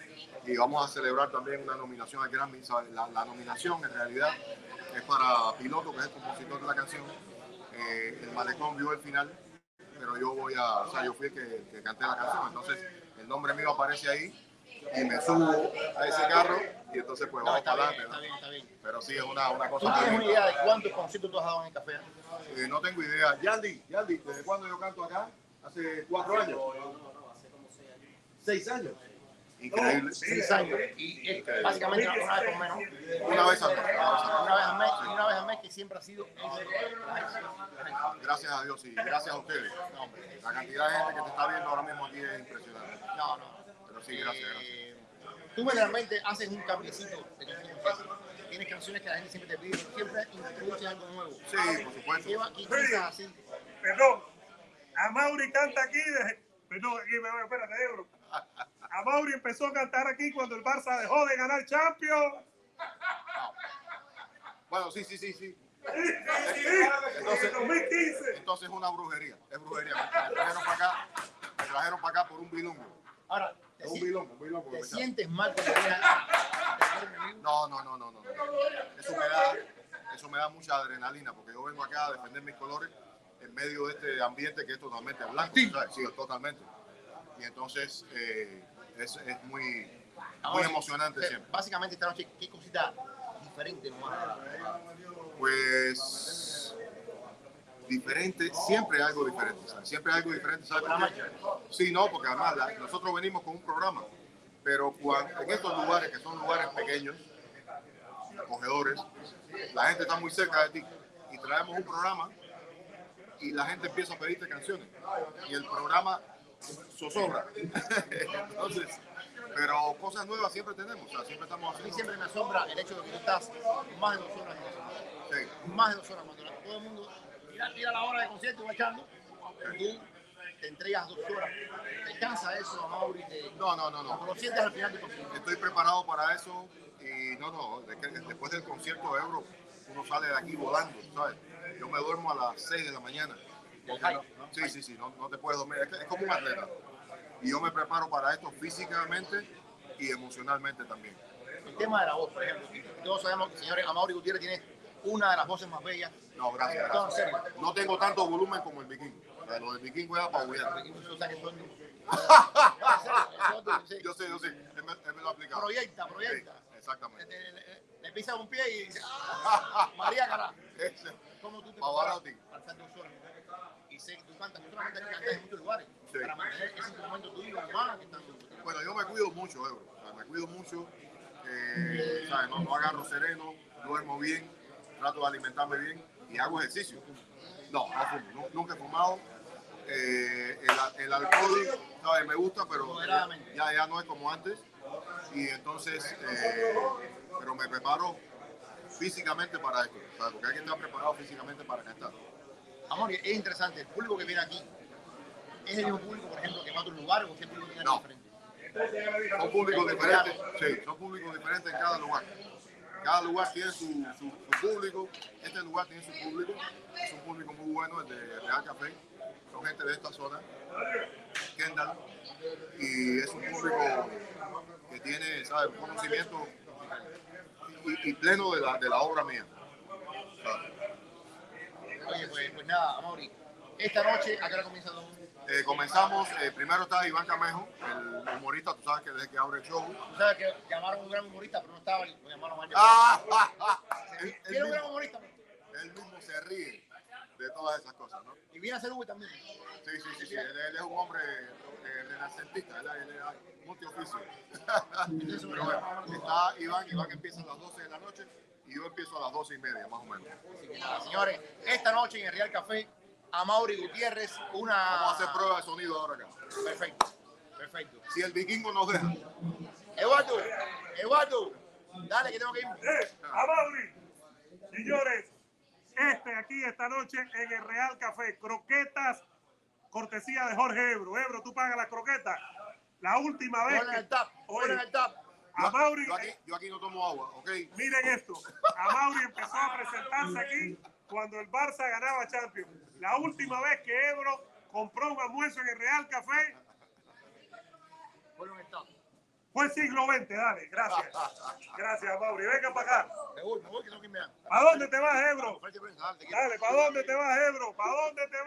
Y vamos a celebrar también una nominación al Grammy. La, la nominación en realidad es para Piloto, que es el compositor de la canción. Eh, el malecón vio el final, pero yo voy a, o sea, yo fui el que, que canté la canción. Entonces el nombre mío aparece ahí y me subo a ese carro y entonces pues No, vamos para bien, adelante. está ¿no? bien, está bien. Pero sí es una, una ¿Tú cosa tienes muy una idea de cuántos conciertos tú has dado en el café? eh, no tengo idea. Yandy, Yandy, ¿desde cuándo yo canto acá? Hace cuatro años. Seis años. Increíble. Seis años. Y es básicamente una, vez por menos. Una vez al mes. Una vez al mes, y una vez al mes que siempre ha sido. Gracias a Dios y gracias a ustedes. No, La cantidad de gente que te está viendo ahora mismo aquí es impresionante. No, no. Sí, gracias, gracias. Tú generalmente haces un cambiecito de canciones. Tienes canciones que la gente siempre te pide, siempre introduces algo nuevo. Sí, por supuesto. Lleva aquí así. Perdón. A Mauri canta aquí desde. Perdón, aquí, me voy, espérate, Ebro. A Mauri empezó a cantar aquí cuando el Barça dejó de ganar Champions. Bueno, sí, sí, sí, sí. Entonces, en 2015. Entonces es una brujería. Es brujería. Me trajeron para acá. Me trajeron para acá por un bilongo. Ahora, Es un bilongo, un bilongo. te sientes mal cuando No, no, no, no, no. Eso me da, eso me da mucha adrenalina porque yo vengo acá a defender mis colores en medio de este ambiente que es totalmente blanco. ¿sabes? Sí, totalmente. Y entonces eh, es, es muy, emocionante eh, siempre. Básicamente esta noche, ¿qué cosita diferente nomás? Pues diferente, siempre hay algo diferente. ¿sabes? Siempre hay algo diferente. ¿sabes? Sí, no, porque además la- nosotros venimos con un programa, pero cuando, en estos lugares que son lugares pequeños, acogedores, la gente está muy cerca de ti y traemos un programa y la gente empieza a pedirte canciones y el programa zozobra. Entonces, pero cosas nuevas siempre tenemos, o sea, siempre estamos A mí haciendo. siempre me asombra el hecho de que tú estás más de dos horas en eso. Sí. Más de dos horas cuando la- todo el mundo tira, tira la hora de concierto va echando. Tú te entregas dos horas. ¿Te cansa eso, Mauri? Te, No, no, no, no. ¿Cómo lo sientes al final del concierto? Estoy preparado para eso y no, no, que después del concierto de Euro uno sale de aquí volando, ¿sabes? Yo me duermo a las 6 de la mañana. No- sí, sí, sí, no, no te puedes dormir, es, es como un atleta. Y yo me preparo para esto físicamente y emocionalmente también. El tema de la voz, por ejemplo. Todos sabemos que, señores, Amaury Gutiérrez tiene una de las voces más bellas. No, gracias, gracias. No tengo tanto volumen como el vikingo. Lo del vikingo son- En serio, Yo sé, yo sé, él me, él me lo ha aplicado. Proyecta, Sí, proyecta. exactamente. Le, le- le pisa un pie y dice, ¡ah! María. Ese. ¿Cómo tú te Pavarotti. para estar dos horas? Y sé que tú cantas, tú solamente cantas en muchos lugares. Sí. Para mantener ese instrumento tuyo humano que están Bueno, yo me cuido mucho, Ebro. O sea, me cuido mucho. eh, ¿sabes? No, no agarro sereno, duermo bien, trato de alimentarme bien y hago ejercicio. No, no fumo. nu- nunca he fumado. Eh, el, el alcohol, ¿sabes? Me gusta, pero ya, ya no es como antes. Y entonces, eh, pero me preparo físicamente para esto, ¿sabes? Porque hay que estar preparado físicamente para cantar. Amor, es interesante, el público que viene aquí es el mismo público, por ejemplo, que va a otros lugares o qué público viene No. diferente. Son públicos diferentes, sí, son públicos diferentes en cada lugar. Cada lugar tiene su, su- público, este lugar tiene su público, es un público muy bueno, el de Real Café, son gente de esta zona, Kendall, y es un público que tiene, ¿sabes? conocimiento y, pleno de la, de la obra mía. Oye, pues, pues nada, Amaury, esta noche, ¿a qué hora comienza todo? Eh, comenzamos, eh, primero está Iván Camejo, el humorista, tú sabes que desde que abre el show. Tú sabes que llamaron un gran humorista, pero no estaba, lo llamaron a ¡Ah! ah, ah. Él- él ¿Quién es un gran mismo- humorista? él mismo se ríe de todas esas cosas, ¿no? Y viene a hacer Uber también. Sí, sí, sí, sí. Él, él es un hombre eh, renacentista, ¿verdad? Él es multioficio. Pero bueno, está Iván, Iván empieza a las 12 de la noche y yo empiezo a las 12 y media, más o menos. Así que nada, señores, esta noche en el Real Café, a Mauri Gutiérrez, una. Vamos a hacer prueba de sonido ahora acá. Perfecto, perfecto. Si el vikingo nos deja. Eduardo, Eduardo, dale que tengo que ir. Eh, a Mauri. Señores, este aquí esta noche en el Real Café, croquetas, cortesía de Jorge Ebro. Ebro, tú pagas las croquetas. La última vez. Ponle que- el tap, ponle Oye, el tap. a Mauri, Yo aquí, yo aquí no tomo agua, ¿ok? miren esto. A Mauri empezó a presentarse aquí cuando el Barça ganaba Champions. La última vez que Ebro compró un almuerzo en el Real Café Ponle el fue siglo XX. Dale, gracias. Gracias, Mauri. Venga para acá. Me voy, me voy, que tengo que irme a. ¿Para dónde te vas, Ebro? Dale, ¿para dónde te vas, Ebro? ¿Para dónde te vas?